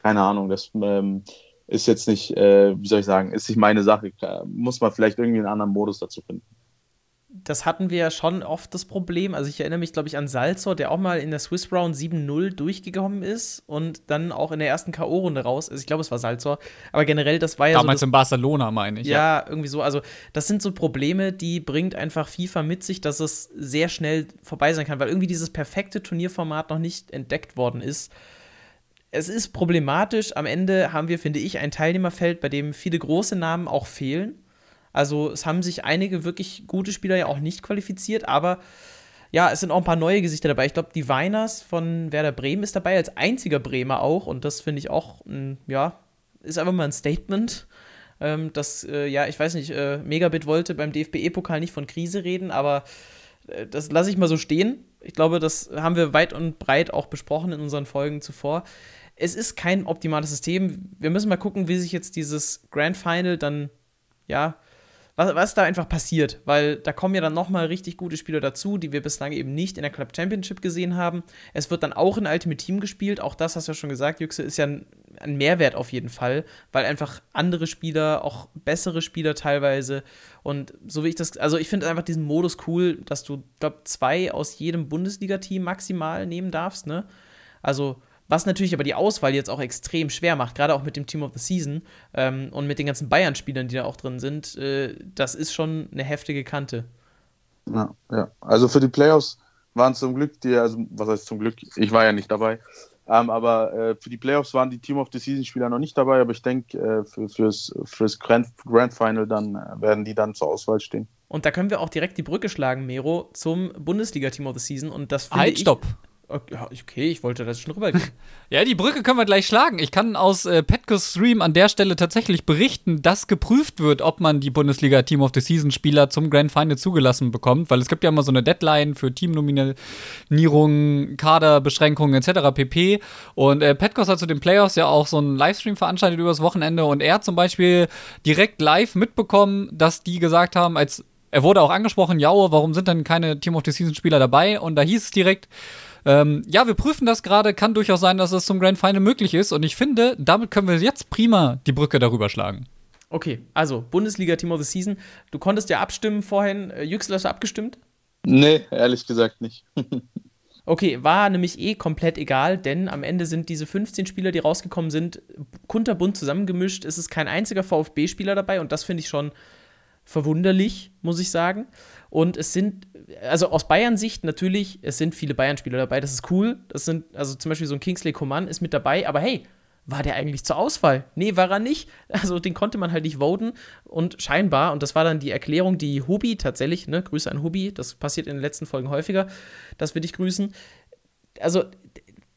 keine Ahnung, das ähm, ist jetzt nicht, äh, wie soll ich sagen, ist nicht meine Sache. Muss man vielleicht irgendwie einen anderen Modus dazu finden das hatten wir ja schon oft das Problem. Also ich erinnere mich, glaube ich, an Salzor, der auch mal in der Swiss Round 7-0 durchgekommen ist und dann auch in der ersten K.O.-Runde raus. Also ich glaube, es war Salzor. Aber generell, das war ja. Damals so in Barcelona, meine ich. Ja, ja, irgendwie so. Also, das sind so Probleme, die bringt einfach FIFA mit sich, dass es sehr schnell vorbei sein kann, weil irgendwie dieses perfekte Turnierformat noch nicht entdeckt worden ist. Es ist problematisch. Am Ende haben wir, finde ich, ein Teilnehmerfeld, bei dem viele große Namen auch fehlen also es haben sich einige wirklich gute Spieler ja auch nicht qualifiziert, aber ja, es sind auch ein paar neue Gesichter dabei. Ich glaube, die Weiners von Werder Bremen ist dabei, als einziger Bremer auch. Und das finde ich auch, ja, ist einfach mal ein Statement. Ähm, dass, äh, ja, ich weiß nicht, äh, Megabit wollte beim DFB-Pokal nicht von Krise reden, aber äh, das lasse ich mal so stehen. Ich glaube, das haben wir weit und breit auch besprochen in unseren Folgen zuvor. Es ist kein optimales System. Wir müssen mal gucken, wie sich jetzt dieses Grand Final dann, ja, was, was da einfach passiert, weil da kommen ja dann nochmal richtig gute Spieler dazu, die wir bislang eben nicht in der Club Championship gesehen haben. Es wird dann auch in Ultimate Team gespielt, auch das hast du ja schon gesagt, Yüksel, ist ja ein, ein Mehrwert auf jeden Fall, weil einfach andere Spieler, auch bessere Spieler teilweise und so wie ich das, also ich finde einfach diesen Modus cool, dass du, glaube zwei aus jedem Bundesliga-Team maximal nehmen darfst, ne? Also was natürlich aber die Auswahl jetzt auch extrem schwer macht, gerade auch mit dem Team of the Season ähm, und mit den ganzen Bayern-Spielern, die da auch drin sind. Äh, das ist schon eine heftige Kante. Ja, ja. Also für die Playoffs waren zum Glück die, also was heißt zum Glück, ich war ja nicht dabei, ähm, aber äh, für die Playoffs waren die Team of the Season-Spieler noch nicht dabei, aber ich denke, äh, für, fürs, fürs Grand, Grand Final dann äh, werden die dann zur Auswahl stehen. Und da können wir auch direkt die Brücke schlagen, Mero, zum Bundesliga-Team of the Season. Und das finde halt, ich. Stopp! Okay, ich wollte das schon rübergehen. ja, die Brücke können wir gleich schlagen. Ich kann aus äh, Petco's Stream an der Stelle tatsächlich berichten, dass geprüft wird, ob man die Bundesliga Team of the Season Spieler zum Grand Final zugelassen bekommt, weil es gibt ja immer so eine Deadline für Teamnominierungen, Kaderbeschränkungen etc. pp. Und äh, Petcos hat zu den Playoffs ja auch so einen Livestream veranstaltet übers Wochenende und er hat zum Beispiel direkt live mitbekommen, dass die gesagt haben, als er wurde auch angesprochen, ja, warum sind denn keine Team of the Season Spieler dabei? Und da hieß es direkt, ähm, ja, wir prüfen das gerade. Kann durchaus sein, dass es zum Grand Final möglich ist. Und ich finde, damit können wir jetzt prima die Brücke darüber schlagen. Okay, also Bundesliga Team of the Season. Du konntest ja abstimmen vorhin. Äh, Yüksel, hast du abgestimmt? Nee, ehrlich gesagt nicht. okay, war nämlich eh komplett egal, denn am Ende sind diese 15 Spieler, die rausgekommen sind, kunterbunt zusammengemischt. Es ist kein einziger VfB-Spieler dabei und das finde ich schon verwunderlich, muss ich sagen. Und es sind, also aus Bayern-Sicht natürlich, es sind viele Bayern-Spieler dabei, das ist cool. Das sind, also zum Beispiel so ein Kingsley Coman ist mit dabei, aber hey, war der eigentlich zur Auswahl? Nee, war er nicht. Also den konnte man halt nicht voten. Und scheinbar, und das war dann die Erklärung, die Hubi tatsächlich, ne, Grüße an Hubi, das passiert in den letzten Folgen häufiger, dass wir dich grüßen. Also,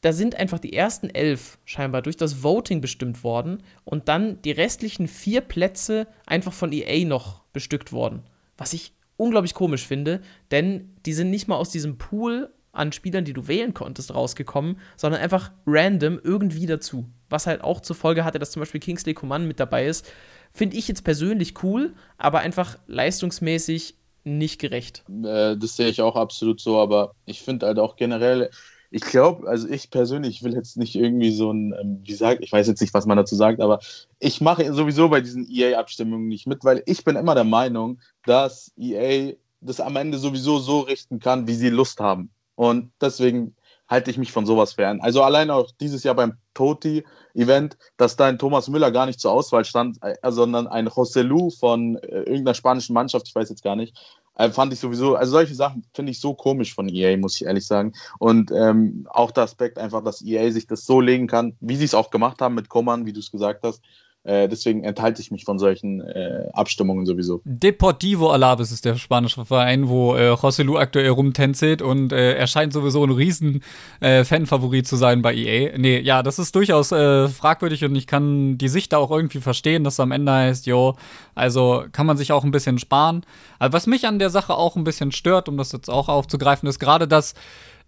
da sind einfach die ersten elf scheinbar durch das Voting bestimmt worden und dann die restlichen vier Plätze einfach von EA noch bestückt worden. Was ich unglaublich komisch finde, denn die sind nicht mal aus diesem Pool an Spielern, die du wählen konntest, rausgekommen, sondern einfach random irgendwie dazu. Was halt auch zur Folge hatte, dass zum Beispiel Kingsley Coman mit dabei ist. Finde ich jetzt persönlich cool, aber einfach leistungsmäßig nicht gerecht. Äh, das sehe ich auch absolut so, aber ich finde halt auch generell, ich glaube, also ich persönlich will jetzt nicht irgendwie so ein, ähm, wie sagt, ich weiß jetzt nicht, was man dazu sagt, aber ich mache sowieso bei diesen EA-Abstimmungen nicht mit, weil ich bin immer der Meinung, dass EA das am Ende sowieso so richten kann, wie sie Lust haben. Und deswegen halte ich mich von sowas fern. Also allein auch dieses Jahr beim Toti-Event, dass da ein Thomas Müller gar nicht zur Auswahl stand, äh, sondern ein José Lu von äh, irgendeiner spanischen Mannschaft, ich weiß jetzt gar nicht, äh, fand ich sowieso, also solche Sachen finde ich so komisch von EA, muss ich ehrlich sagen. Und ähm, auch der Aspekt einfach, dass EA sich das so legen kann, wie sie es auch gemacht haben mit Koman, wie du es gesagt hast, äh, deswegen enthalte ich mich von solchen äh, Abstimmungen sowieso. Deportivo Alaves ist der spanische Verein, wo äh, José Lu aktuell rumtänzelt und äh, er scheint sowieso ein riesen äh, Fanfavorit zu sein bei EA. Nee, ja, das ist durchaus äh, fragwürdig und ich kann die Sicht da auch irgendwie verstehen, dass am Ende heißt, jo, also kann man sich auch ein bisschen sparen. Aber was mich an der Sache auch ein bisschen stört, um das jetzt auch aufzugreifen, ist gerade, dass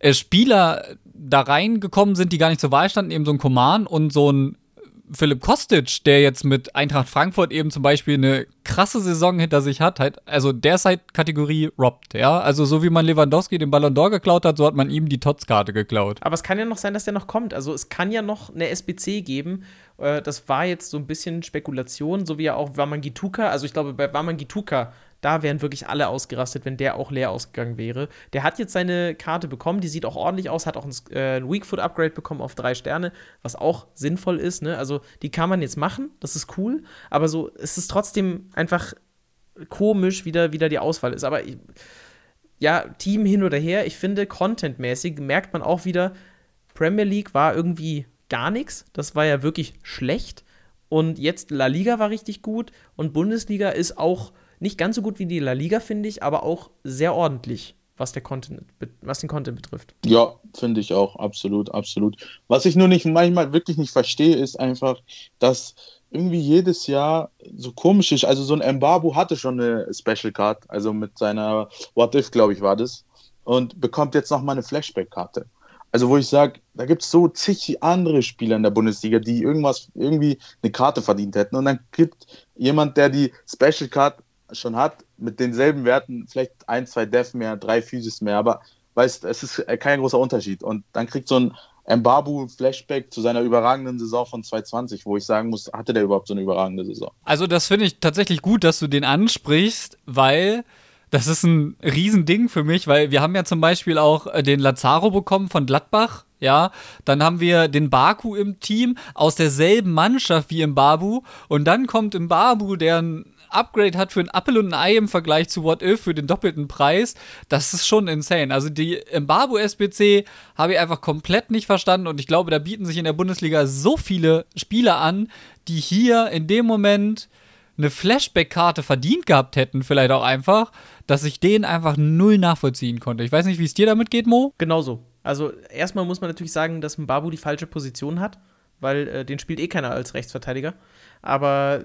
äh, Spieler da reingekommen sind, die gar nicht zur Wahl standen, eben so ein Command und so ein Philipp Kostic, der jetzt mit Eintracht Frankfurt eben zum Beispiel eine krasse Saison hinter sich hat, halt, also der ist halt Kategorie robbed, ja. Also so wie man Lewandowski den Ballon d'Or geklaut hat, so hat man ihm die Tots-Karte geklaut. Aber es kann ja noch sein, dass der noch kommt. Also es kann ja noch eine SBC geben. Äh, das war jetzt so ein bisschen Spekulation, so wie ja auch Wamangituka. Also ich glaube, bei Wamangituka da wären wirklich alle ausgerastet, wenn der auch leer ausgegangen wäre. Der hat jetzt seine Karte bekommen, die sieht auch ordentlich aus, hat auch ein, äh, ein Weakfoot-Upgrade bekommen auf drei Sterne, was auch sinnvoll ist. Ne? Also die kann man jetzt machen, das ist cool, aber so es ist trotzdem einfach komisch, wie da wieder die Auswahl ist. Aber ich, ja, Team hin oder her, ich finde, contentmäßig merkt man auch wieder, Premier League war irgendwie gar nichts. Das war ja wirklich schlecht. Und jetzt La Liga war richtig gut und Bundesliga ist auch nicht ganz so gut wie die La Liga, finde ich, aber auch sehr ordentlich, was, der Content, was den Content betrifft. Ja, finde ich auch, absolut, absolut. Was ich nur nicht manchmal wirklich nicht verstehe, ist einfach, dass irgendwie jedes Jahr so komisch ist. Also so ein Mbabu hatte schon eine Special Card, also mit seiner What If, glaube ich, war das. Und bekommt jetzt nochmal eine Flashback-Karte. Also wo ich sage, da gibt es so zig andere Spieler in der Bundesliga, die irgendwas, irgendwie eine Karte verdient hätten. Und dann gibt jemand, der die Special Card schon hat, mit denselben Werten, vielleicht ein, zwei Def mehr, drei Physis mehr, aber weißt, es ist kein großer Unterschied. Und dann kriegt so ein Mbabu Flashback zu seiner überragenden Saison von 2020, wo ich sagen muss, hatte der überhaupt so eine überragende Saison? Also, das finde ich tatsächlich gut, dass du den ansprichst, weil das ist ein Riesending für mich, weil wir haben ja zum Beispiel auch äh, den Lazaro bekommen von Gladbach. Ja, dann haben wir den Baku im Team aus derselben Mannschaft wie im Babu und dann kommt im Babu, der ein Upgrade hat für ein Apple und ein Ei im Vergleich zu What If für den doppelten Preis, das ist schon insane. Also die Embargo SBC habe ich einfach komplett nicht verstanden und ich glaube, da bieten sich in der Bundesliga so viele Spieler an, die hier in dem Moment eine Flashback-Karte verdient gehabt hätten, vielleicht auch einfach, dass ich den einfach null nachvollziehen konnte. Ich weiß nicht, wie es dir damit geht, Mo? Genauso. Also erstmal muss man natürlich sagen, dass Mbabu die falsche Position hat, weil äh, den spielt eh keiner als Rechtsverteidiger. Aber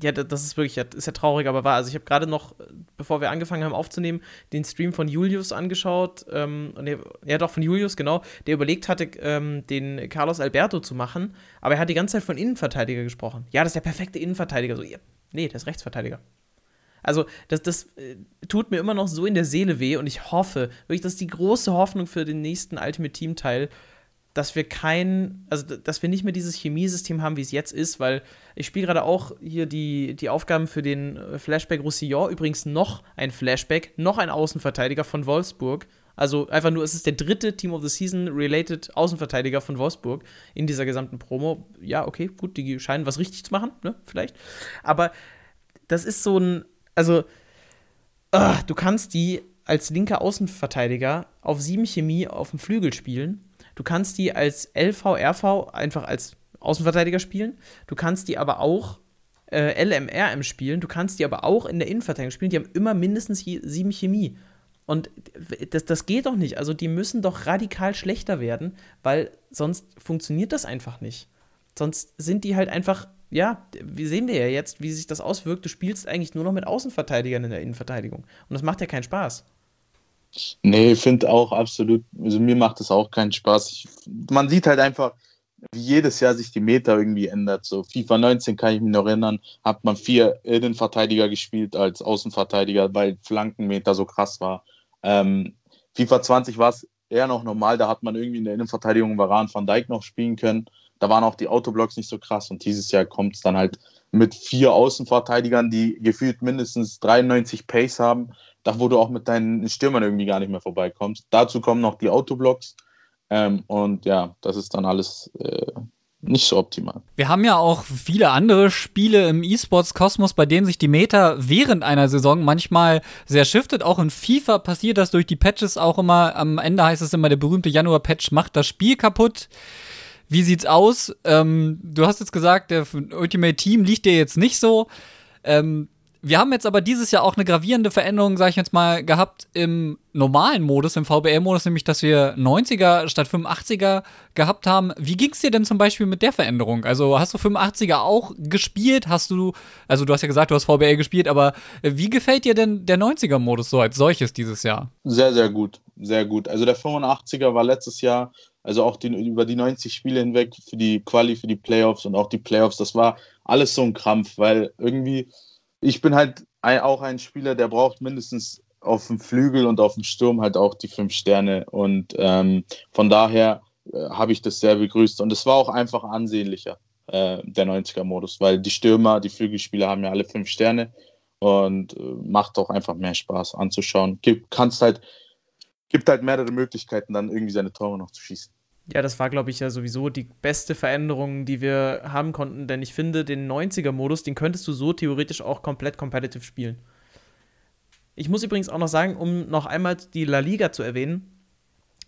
ja, das ist wirklich, ist ja traurig, aber wahr. Also ich habe gerade noch, bevor wir angefangen haben aufzunehmen, den Stream von Julius angeschaut. Ähm, nee, ja, doch, von Julius, genau. Der überlegt hatte, ähm, den Carlos Alberto zu machen, aber er hat die ganze Zeit von Innenverteidiger gesprochen. Ja, das ist der perfekte Innenverteidiger. So, ja, nee, der ist Rechtsverteidiger. Also, das, das äh, tut mir immer noch so in der Seele weh und ich hoffe, wirklich, das ist die große Hoffnung für den nächsten Ultimate Team Teil, dass wir kein, also dass wir nicht mehr dieses Chemiesystem haben, wie es jetzt ist, weil ich spiele gerade auch hier die, die Aufgaben für den äh, Flashback Roussillon, übrigens noch ein Flashback, noch ein Außenverteidiger von Wolfsburg. Also einfach nur, es ist der dritte Team of the Season related Außenverteidiger von Wolfsburg in dieser gesamten Promo. Ja, okay, gut, die scheinen was richtig zu machen, ne, vielleicht. Aber das ist so ein, also, uh, du kannst die als linker Außenverteidiger auf sieben Chemie auf dem Flügel spielen Du kannst die als LV, RV einfach als Außenverteidiger spielen. Du kannst die aber auch äh, LMRM spielen. Du kannst die aber auch in der Innenverteidigung spielen. Die haben immer mindestens sieben Chemie. Und das, das geht doch nicht. Also die müssen doch radikal schlechter werden, weil sonst funktioniert das einfach nicht. Sonst sind die halt einfach, ja, wie sehen wir ja jetzt, wie sich das auswirkt. Du spielst eigentlich nur noch mit Außenverteidigern in der Innenverteidigung. Und das macht ja keinen Spaß. Nee, finde auch absolut, also mir macht das auch keinen Spaß. Ich, man sieht halt einfach, wie jedes Jahr sich die Meta irgendwie ändert. So FIFA 19 kann ich mich noch erinnern, hat man vier Innenverteidiger gespielt als Außenverteidiger, weil Flankenmeter so krass war. Ähm, FIFA 20 war es eher noch normal, da hat man irgendwie in der Innenverteidigung Varan van Dijk noch spielen können. Da waren auch die Autoblocks nicht so krass und dieses Jahr kommt es dann halt mit vier Außenverteidigern, die gefühlt mindestens 93 Pace haben, da wo du auch mit deinen Stürmern irgendwie gar nicht mehr vorbeikommst. Dazu kommen noch die Autoblocks. Ähm, und ja, das ist dann alles äh, nicht so optimal. Wir haben ja auch viele andere Spiele im E-Sports-Kosmos, bei denen sich die Meta während einer Saison manchmal sehr shiftet. Auch in FIFA passiert das durch die Patches auch immer. Am Ende heißt es immer, der berühmte Januar-Patch macht das Spiel kaputt. Wie sieht's aus? Ähm, du hast jetzt gesagt, der Ultimate Team liegt dir jetzt nicht so. Ähm, wir haben jetzt aber dieses Jahr auch eine gravierende Veränderung, sag ich jetzt mal, gehabt im normalen Modus, im VBL-Modus, nämlich, dass wir 90er statt 85er gehabt haben. Wie ging es dir denn zum Beispiel mit der Veränderung? Also hast du 85er auch gespielt? Hast du, also du hast ja gesagt, du hast VBL gespielt, aber wie gefällt dir denn der 90er-Modus so als solches dieses Jahr? Sehr, sehr gut, sehr gut. Also der 85er war letztes Jahr, also auch die, über die 90 Spiele hinweg für die Quali, für die Playoffs und auch die Playoffs, das war alles so ein Krampf, weil irgendwie ich bin halt auch ein Spieler, der braucht mindestens auf dem Flügel und auf dem Sturm halt auch die fünf Sterne. Und ähm, von daher äh, habe ich das sehr begrüßt. Und es war auch einfach ansehnlicher, äh, der 90er-Modus, weil die Stürmer, die Flügelspieler haben ja alle fünf Sterne und äh, macht auch einfach mehr Spaß anzuschauen. Gibt, kannst halt, gibt halt mehrere Möglichkeiten, dann irgendwie seine Tore noch zu schießen. Ja, das war, glaube ich, ja sowieso die beste Veränderung, die wir haben konnten, denn ich finde, den 90er-Modus, den könntest du so theoretisch auch komplett competitive spielen. Ich muss übrigens auch noch sagen, um noch einmal die La Liga zu erwähnen,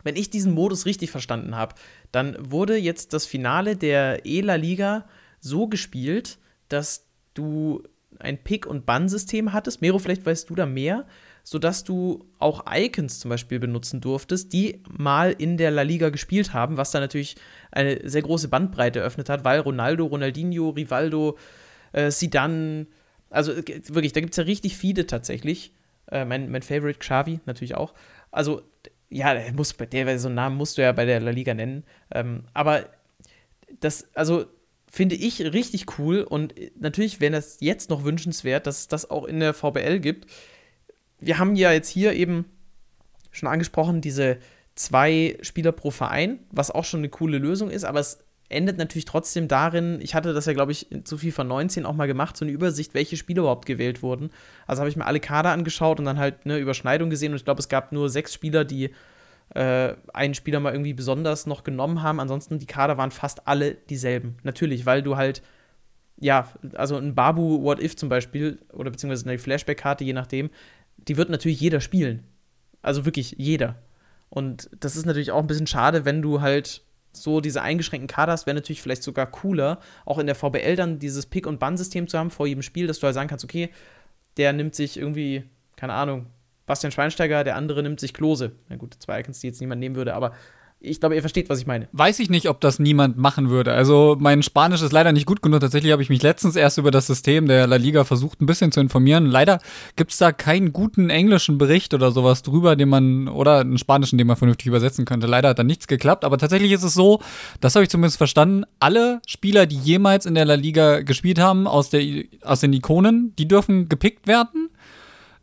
wenn ich diesen Modus richtig verstanden habe, dann wurde jetzt das Finale der E-La Liga so gespielt, dass du ein Pick- und Bann-System hattest. Mero, vielleicht weißt du da mehr sodass du auch Icons zum Beispiel benutzen durftest, die mal in der La Liga gespielt haben, was da natürlich eine sehr große Bandbreite eröffnet hat, weil Ronaldo, Ronaldinho, Rivaldo, äh, also äh, wirklich, da gibt es ja richtig viele tatsächlich. Äh, mein, mein Favorite Xavi natürlich auch. Also, ja, der muss, der, so einen Namen musst du ja bei der La Liga nennen. Ähm, aber das, also finde ich richtig cool und äh, natürlich wäre das jetzt noch wünschenswert, dass es das auch in der VBL gibt wir haben ja jetzt hier eben schon angesprochen, diese zwei Spieler pro Verein, was auch schon eine coole Lösung ist, aber es endet natürlich trotzdem darin, ich hatte das ja, glaube ich, zu FIFA 19 auch mal gemacht, so eine Übersicht, welche Spieler überhaupt gewählt wurden. Also habe ich mir alle Kader angeschaut und dann halt eine Überschneidung gesehen und ich glaube, es gab nur sechs Spieler, die äh, einen Spieler mal irgendwie besonders noch genommen haben. Ansonsten, die Kader waren fast alle dieselben. Natürlich, weil du halt, ja, also ein Babu What If zum Beispiel, oder beziehungsweise eine Flashback-Karte, je nachdem, die wird natürlich jeder spielen. Also wirklich jeder. Und das ist natürlich auch ein bisschen schade, wenn du halt so diese eingeschränkten Kader hast, wäre natürlich vielleicht sogar cooler, auch in der VBL dann dieses Pick- und Bann-System zu haben vor jedem Spiel, dass du halt sagen kannst, okay, der nimmt sich irgendwie, keine Ahnung, Bastian Schweinsteiger, der andere nimmt sich Klose. Na gut, zwei Icons, die jetzt niemand nehmen würde, aber ich glaube, ihr versteht, was ich meine. Weiß ich nicht, ob das niemand machen würde. Also mein Spanisch ist leider nicht gut genug. Tatsächlich habe ich mich letztens erst über das System der La Liga versucht, ein bisschen zu informieren. Leider gibt es da keinen guten englischen Bericht oder sowas drüber, den man, oder einen spanischen, den man vernünftig übersetzen könnte. Leider hat da nichts geklappt. Aber tatsächlich ist es so, das habe ich zumindest verstanden, alle Spieler, die jemals in der La Liga gespielt haben, aus, der, aus den Ikonen, die dürfen gepickt werden.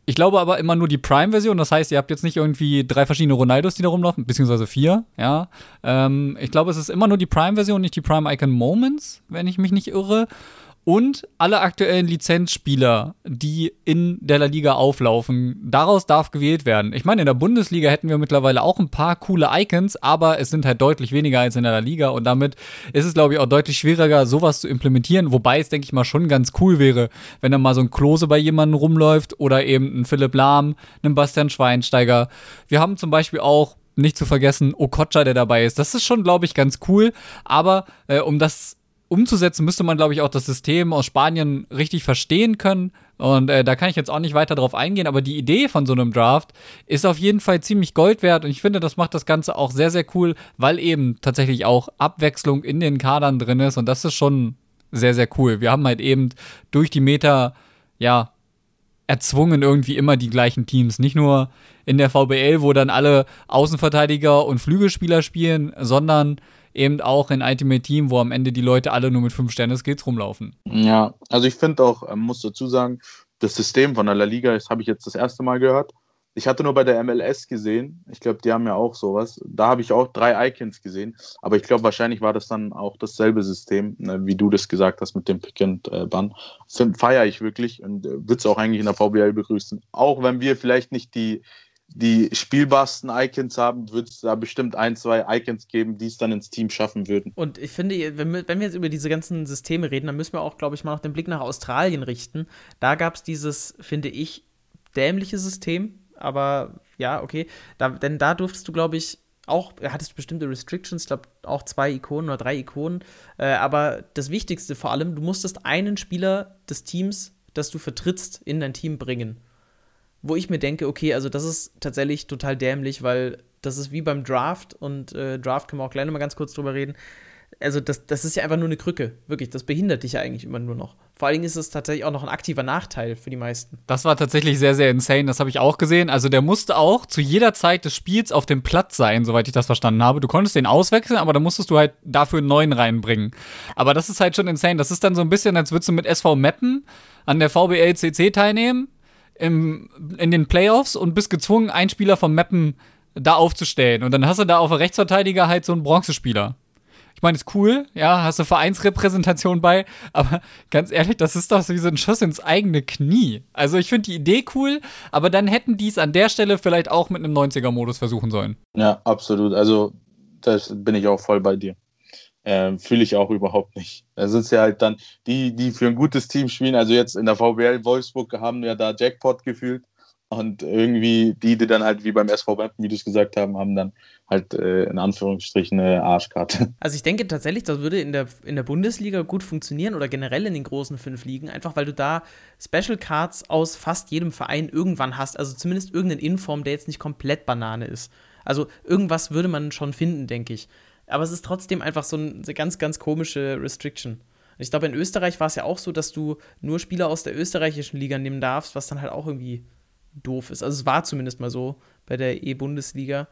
Ich glaube aber immer nur die Prime-Version. Das heißt, ihr habt jetzt nicht irgendwie drei verschiedene Ronaldos, die da rumlaufen, beziehungsweise vier, ja. Ähm, ich glaube, es ist immer nur die Prime-Version, nicht die Prime Icon Moments, wenn ich mich nicht irre und alle aktuellen Lizenzspieler, die in der La Liga auflaufen. Daraus darf gewählt werden. Ich meine, in der Bundesliga hätten wir mittlerweile auch ein paar coole Icons, aber es sind halt deutlich weniger als in der La Liga und damit ist es, glaube ich, auch deutlich schwieriger, sowas zu implementieren. Wobei es, denke ich mal, schon ganz cool wäre, wenn da mal so ein Klose bei jemandem rumläuft oder eben ein Philipp Lahm, ein Bastian Schweinsteiger. Wir haben zum Beispiel auch nicht zu vergessen, Okocha, der dabei ist. Das ist schon, glaube ich, ganz cool. Aber äh, um das umzusetzen, müsste man, glaube ich, auch das System aus Spanien richtig verstehen können. Und äh, da kann ich jetzt auch nicht weiter drauf eingehen, aber die Idee von so einem Draft ist auf jeden Fall ziemlich Gold wert. Und ich finde, das macht das Ganze auch sehr, sehr cool, weil eben tatsächlich auch Abwechslung in den Kadern drin ist. Und das ist schon sehr, sehr cool. Wir haben halt eben durch die Meta, ja, erzwungen irgendwie immer die gleichen Teams. Nicht nur in der VBL, wo dann alle Außenverteidiger und Flügelspieler spielen, sondern eben auch in Ultimate Team, wo am Ende die Leute alle nur mit 5 Sterne Skills rumlaufen. Ja, also ich finde auch, muss dazu sagen, das System von der La Liga, das habe ich jetzt das erste Mal gehört. Ich hatte nur bei der MLS gesehen, ich glaube, die haben ja auch sowas. Da habe ich auch drei Icons gesehen, aber ich glaube, wahrscheinlich war das dann auch dasselbe System, ne, wie du das gesagt hast mit dem Pick and äh, Ban. Feiere ich wirklich und äh, würde es auch eigentlich in der VBL begrüßen. Auch wenn wir vielleicht nicht die, die spielbarsten Icons haben, wird es da bestimmt ein, zwei Icons geben, die es dann ins Team schaffen würden. Und ich finde, wenn wir, jetzt über diese ganzen Systeme reden, dann müssen wir auch, glaube ich, mal noch den Blick nach Australien richten. Da gab es dieses, finde ich, dämliche System, aber ja, okay. Da, denn da durftest du, glaube ich, auch, hattest bestimmte Restrictions, glaube auch zwei Ikonen oder drei Ikonen. Äh, aber das Wichtigste vor allem, du musstest einen Spieler des Teams, das du vertrittst, in dein Team bringen. Wo ich mir denke, okay, also das ist tatsächlich total dämlich, weil das ist wie beim Draft und äh, Draft können wir auch gleich noch mal ganz kurz drüber reden also das, das ist ja einfach nur eine Krücke. Wirklich, das behindert dich ja eigentlich immer nur noch. Vor allen Dingen ist es tatsächlich auch noch ein aktiver Nachteil für die meisten. Das war tatsächlich sehr, sehr insane. Das habe ich auch gesehen. Also der musste auch zu jeder Zeit des Spiels auf dem Platz sein, soweit ich das verstanden habe. Du konntest den auswechseln, aber dann musstest du halt dafür einen neuen reinbringen. Aber das ist halt schon insane. Das ist dann so ein bisschen, als würdest du mit SV Meppen an der VBL CC teilnehmen im, in den Playoffs und bist gezwungen, einen Spieler vom Meppen da aufzustellen. Und dann hast du da auf der Rechtsverteidiger halt so einen Bronzespieler. Ich meine, ist cool, ja, hast du Vereinsrepräsentation bei, aber ganz ehrlich, das ist doch wie so ein Schuss ins eigene Knie. Also ich finde die Idee cool, aber dann hätten die es an der Stelle vielleicht auch mit einem 90er-Modus versuchen sollen. Ja, absolut. Also das bin ich auch voll bei dir. Ähm, Fühle ich auch überhaupt nicht. Da sind ja halt dann die, die für ein gutes Team spielen. Also jetzt in der VBL Wolfsburg haben ja da Jackpot gefühlt. Und irgendwie die, die dann halt wie beim SV Mappen, wie du es gesagt haben, haben dann halt äh, in Anführungsstrichen eine Arschkarte. Also ich denke tatsächlich, das würde in der, in der Bundesliga gut funktionieren oder generell in den großen fünf Ligen, einfach weil du da Special Cards aus fast jedem Verein irgendwann hast. Also zumindest irgendeinen Inform, der jetzt nicht komplett Banane ist. Also irgendwas würde man schon finden, denke ich. Aber es ist trotzdem einfach so eine ganz, ganz komische Restriction. Ich glaube, in Österreich war es ja auch so, dass du nur Spieler aus der österreichischen Liga nehmen darfst, was dann halt auch irgendwie doof ist. Also es war zumindest mal so bei der E-Bundesliga.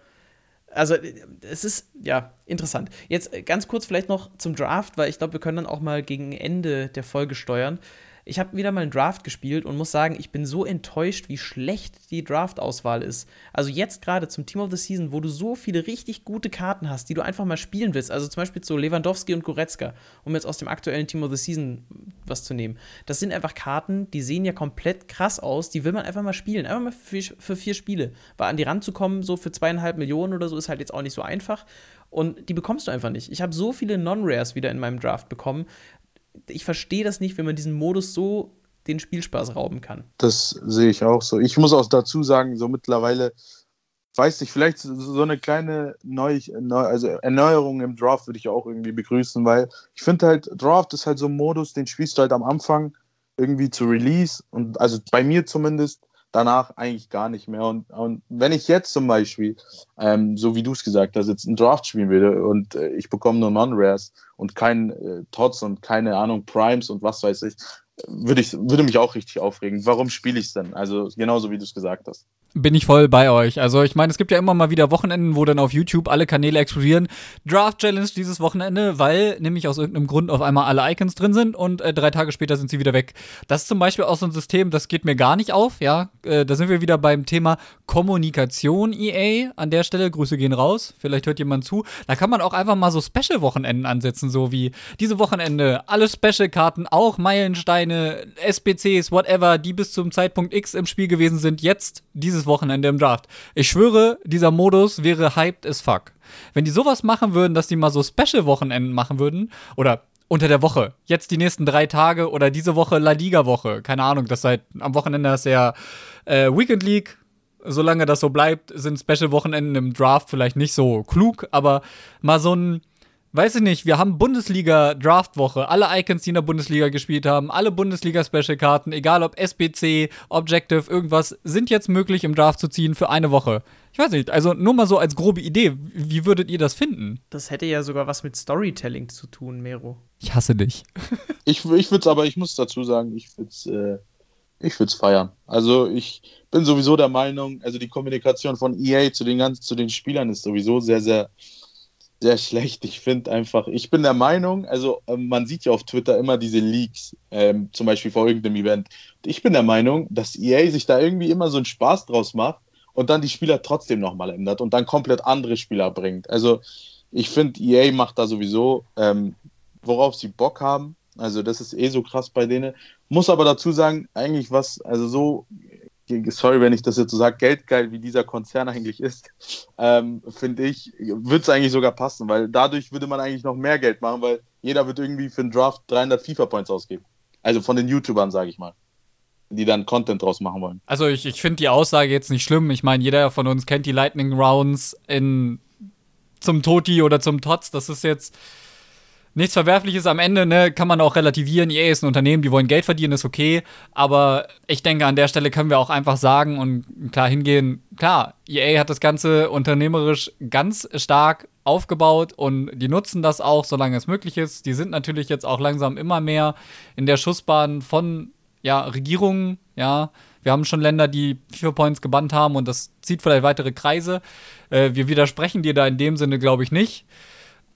Also es ist ja interessant. Jetzt äh, ganz kurz vielleicht noch zum Draft, weil ich glaube, wir können dann auch mal gegen Ende der Folge steuern ich habe wieder mal einen Draft gespielt und muss sagen, ich bin so enttäuscht, wie schlecht die Draft-Auswahl ist. Also jetzt gerade zum Team of the Season, wo du so viele richtig gute Karten hast, die du einfach mal spielen willst. Also zum Beispiel so Lewandowski und Goretzka, um jetzt aus dem aktuellen Team of the Season was zu nehmen. Das sind einfach Karten, die sehen ja komplett krass aus, die will man einfach mal spielen. Einfach mal für, für vier Spiele. Weil an die ranzukommen, so für zweieinhalb Millionen oder so, ist halt jetzt auch nicht so einfach. Und die bekommst du einfach nicht. Ich habe so viele Non-Rares wieder in meinem Draft bekommen, ich verstehe das nicht, wenn man diesen Modus so den Spielspaß rauben kann. Das sehe ich auch so. Ich muss auch dazu sagen, so mittlerweile, weiß ich, vielleicht so eine kleine Neu also Erneuerung im Draft würde ich auch irgendwie begrüßen, weil ich finde halt, Draft ist halt so ein Modus, den spielst du halt am Anfang irgendwie zu Release und also bei mir zumindest danach eigentlich gar nicht mehr. Und, und wenn ich jetzt zum Beispiel, ähm, so wie du es gesagt hast, jetzt einen Draft spielen würde und äh, ich bekomme nur Non-Rares und kein äh, Tots und keine Ahnung, Primes und was weiß ich, würde, ich, würde mich auch richtig aufregen. Warum spiele ich es denn? Also genauso wie du es gesagt hast. Bin ich voll bei euch. Also ich meine, es gibt ja immer mal wieder Wochenenden, wo dann auf YouTube alle Kanäle explodieren. Draft Challenge dieses Wochenende, weil nämlich aus irgendeinem Grund auf einmal alle Icons drin sind und äh, drei Tage später sind sie wieder weg. Das ist zum Beispiel auch so ein System, das geht mir gar nicht auf. Ja, äh, da sind wir wieder beim Thema Kommunikation EA. An der Stelle Grüße gehen raus. Vielleicht hört jemand zu. Da kann man auch einfach mal so Special-Wochenenden ansetzen, so wie diese Wochenende alle Special-Karten, auch Meilensteine, SBCs, whatever, die bis zum Zeitpunkt X im Spiel gewesen sind, jetzt dieses dieses Wochenende im Draft. Ich schwöre, dieser Modus wäre hyped as fuck. Wenn die sowas machen würden, dass die mal so Special-Wochenenden machen würden, oder unter der Woche, jetzt die nächsten drei Tage oder diese Woche La Liga-Woche, keine Ahnung, das seit am Wochenende ist ja äh, Weekend League. Solange das so bleibt, sind Special-Wochenenden im Draft vielleicht nicht so klug, aber mal so ein weiß ich nicht, wir haben Bundesliga-Draftwoche, alle Icons, die in der Bundesliga gespielt haben, alle Bundesliga-Special-Karten, egal ob SBC, Objective, irgendwas, sind jetzt möglich im Draft zu ziehen für eine Woche. Ich weiß nicht, also nur mal so als grobe Idee, wie würdet ihr das finden? Das hätte ja sogar was mit Storytelling zu tun, Mero. Ich hasse dich. ich ich würde es aber, ich muss dazu sagen, ich würde es äh, ich würd's feiern. Also ich bin sowieso der Meinung, also die Kommunikation von EA zu den ganzen, zu den Spielern ist sowieso sehr, sehr sehr schlecht. Ich finde einfach, ich bin der Meinung, also ähm, man sieht ja auf Twitter immer diese Leaks, ähm, zum Beispiel vor irgendeinem Event. Ich bin der Meinung, dass EA sich da irgendwie immer so einen Spaß draus macht und dann die Spieler trotzdem nochmal ändert und dann komplett andere Spieler bringt. Also ich finde, EA macht da sowieso, ähm, worauf sie Bock haben. Also das ist eh so krass bei denen. Muss aber dazu sagen, eigentlich was, also so, sorry, wenn ich das jetzt so sage, geldgeil wie dieser Konzern eigentlich ist, ähm, finde ich, würde es eigentlich sogar passen, weil dadurch würde man eigentlich noch mehr Geld machen, weil jeder wird irgendwie für einen Draft 300 FIFA-Points ausgeben. Also von den YouTubern, sage ich mal die dann Content draus machen wollen. Also ich, ich finde die Aussage jetzt nicht schlimm. Ich meine, jeder von uns kennt die Lightning Rounds in zum Toti oder zum Tots. Das ist jetzt nichts Verwerfliches am Ende, ne, kann man auch relativieren. EA ist ein Unternehmen, die wollen Geld verdienen, ist okay. Aber ich denke, an der Stelle können wir auch einfach sagen und klar hingehen, klar, EA hat das Ganze unternehmerisch ganz stark aufgebaut und die nutzen das auch, solange es möglich ist. Die sind natürlich jetzt auch langsam immer mehr in der Schussbahn von ja, Regierungen, ja. Wir haben schon Länder, die FIFA Points gebannt haben und das zieht vielleicht weitere Kreise. Äh, wir widersprechen dir da in dem Sinne, glaube ich, nicht.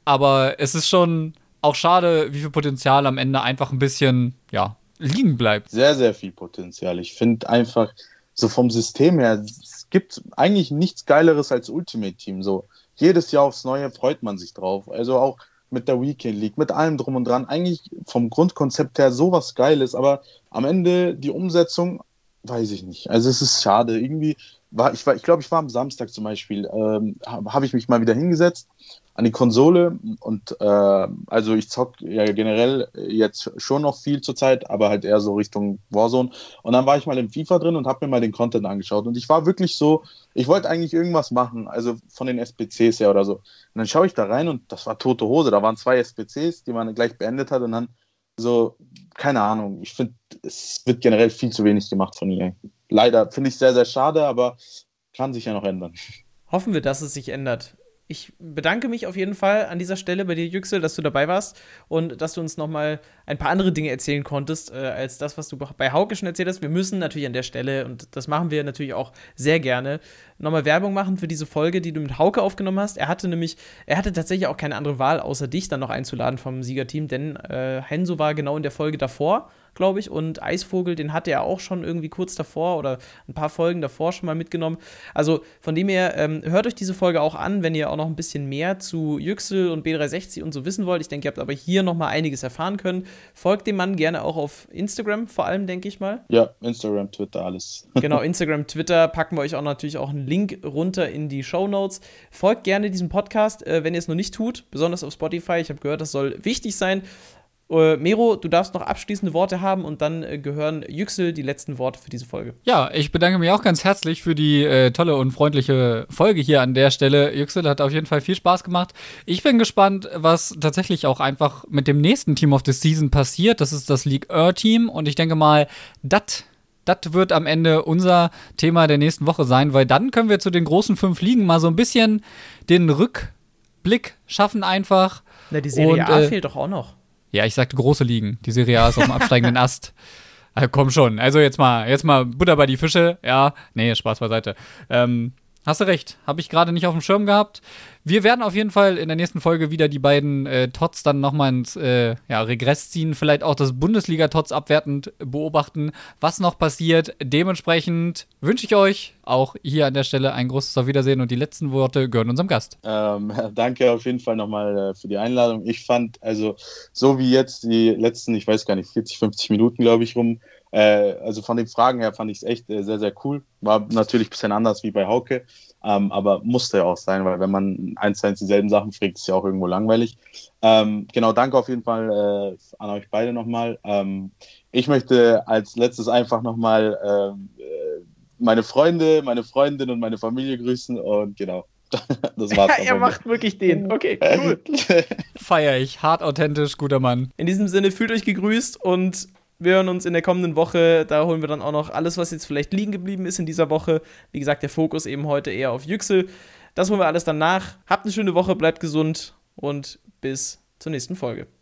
Aber es ist schon auch schade, wie viel Potenzial am Ende einfach ein bisschen, ja, liegen bleibt. Sehr, sehr viel Potenzial. Ich finde einfach, so vom System her, es gibt eigentlich nichts Geileres als Ultimate Team. So, jedes Jahr aufs Neue freut man sich drauf. Also auch mit der Weekend League, mit allem drum und dran. Eigentlich vom Grundkonzept her sowas Geiles, aber am Ende die Umsetzung, weiß ich nicht. Also es ist schade. Irgendwie war ich, war, ich glaube, ich war am Samstag zum Beispiel, ähm, habe ich mich mal wieder hingesetzt an die Konsole und äh, also ich zock ja generell jetzt schon noch viel zur Zeit, aber halt eher so Richtung Warzone. Und dann war ich mal im FIFA drin und habe mir mal den Content angeschaut und ich war wirklich so, ich wollte eigentlich irgendwas machen, also von den SPCs her oder so. Und dann schaue ich da rein und das war tote Hose. Da waren zwei SPCs, die man gleich beendet hat und dann so, keine Ahnung. Ich finde, es wird generell viel zu wenig gemacht von EA. Leider finde ich sehr, sehr schade, aber kann sich ja noch ändern. Hoffen wir, dass es sich ändert ich bedanke mich auf jeden Fall an dieser Stelle bei dir, Yüksel, dass du dabei warst und dass du uns noch mal ein paar andere Dinge erzählen konntest, äh, als das, was du bei Hauke schon erzählt hast. Wir müssen natürlich an der Stelle, und das machen wir natürlich auch sehr gerne, nochmal Werbung machen für diese Folge, die du mit Hauke aufgenommen hast. Er hatte nämlich, er hatte tatsächlich auch keine andere Wahl, außer dich dann noch einzuladen vom Siegerteam, denn äh, Henso war genau in der Folge davor glaube ich. Und Eisvogel, den hatte er auch schon irgendwie kurz davor oder ein paar Folgen davor schon mal mitgenommen. Also von dem her, ähm, hört euch diese Folge auch an, wenn ihr auch noch ein bisschen mehr zu Yüksel und B360 und so wissen wollt. Ich denke, ihr habt aber hier noch mal einiges erfahren können. Folgt dem Mann gerne auch auf Instagram, vor allem, denke ich mal. Ja, Instagram, Twitter, alles. genau, Instagram, Twitter packen wir euch auch natürlich auch einen Link runter in die Show Notes. Folgt gerne diesem Podcast, äh, wenn ihr es noch nicht tut, besonders auf Spotify. Ich habe gehört, das soll wichtig sein. Äh, Mero, du darfst noch abschließende Worte haben und dann äh, gehören Yüksel die letzten Worte für diese Folge. Ja, ich bedanke mich auch ganz herzlich für die äh, tolle und freundliche Folge hier an der Stelle. Yüksel hat auf jeden Fall viel Spaß gemacht. Ich bin gespannt, was tatsächlich auch einfach mit dem nächsten Team of the Season passiert. Das ist das League Earth Team und ich denke mal, das das wird am Ende unser Thema der nächsten Woche sein, weil dann können wir zu den großen fünf Ligen mal so ein bisschen den Rückblick schaffen einfach. Na, die Serie und, A äh, fehlt doch auch noch. Ja, ich sagte große Ligen. Die Serie A ist auf dem absteigenden Ast. Also, komm schon. Also jetzt mal, jetzt mal Butter bei die Fische. Ja, nee, Spaß beiseite. Ähm, Hast du recht, habe ich gerade nicht auf dem Schirm gehabt. Wir werden auf jeden Fall in der nächsten Folge wieder die beiden äh, Tots dann nochmal ins äh, ja, Regress ziehen, vielleicht auch das Bundesliga-Tots abwertend beobachten, was noch passiert. Dementsprechend wünsche ich euch auch hier an der Stelle ein großes Auf Wiedersehen und die letzten Worte gehören unserem Gast. Ähm, danke auf jeden Fall nochmal äh, für die Einladung. Ich fand, also so wie jetzt die letzten, ich weiß gar nicht, 40, 50 Minuten, glaube ich, rum, äh, also von den Fragen her fand ich es echt äh, sehr, sehr cool. War natürlich ein bisschen anders wie bei Hauke, ähm, aber musste ja auch sein, weil wenn man eins zu eins dieselben Sachen fragt, ist ja auch irgendwo langweilig. Ähm, genau, danke auf jeden Fall äh, an euch beide nochmal. Ähm, ich möchte als letztes einfach nochmal ähm, äh, meine Freunde, meine Freundin und meine Familie grüßen und genau. Das war's. er macht wirklich den. Okay, cool. Feier ich. Hart authentisch, guter Mann. In diesem Sinne, fühlt euch gegrüßt und wir hören uns in der kommenden Woche. Da holen wir dann auch noch alles, was jetzt vielleicht liegen geblieben ist in dieser Woche. Wie gesagt, der Fokus eben heute eher auf Yüksel. Das holen wir alles dann nach. Habt eine schöne Woche, bleibt gesund und bis zur nächsten Folge.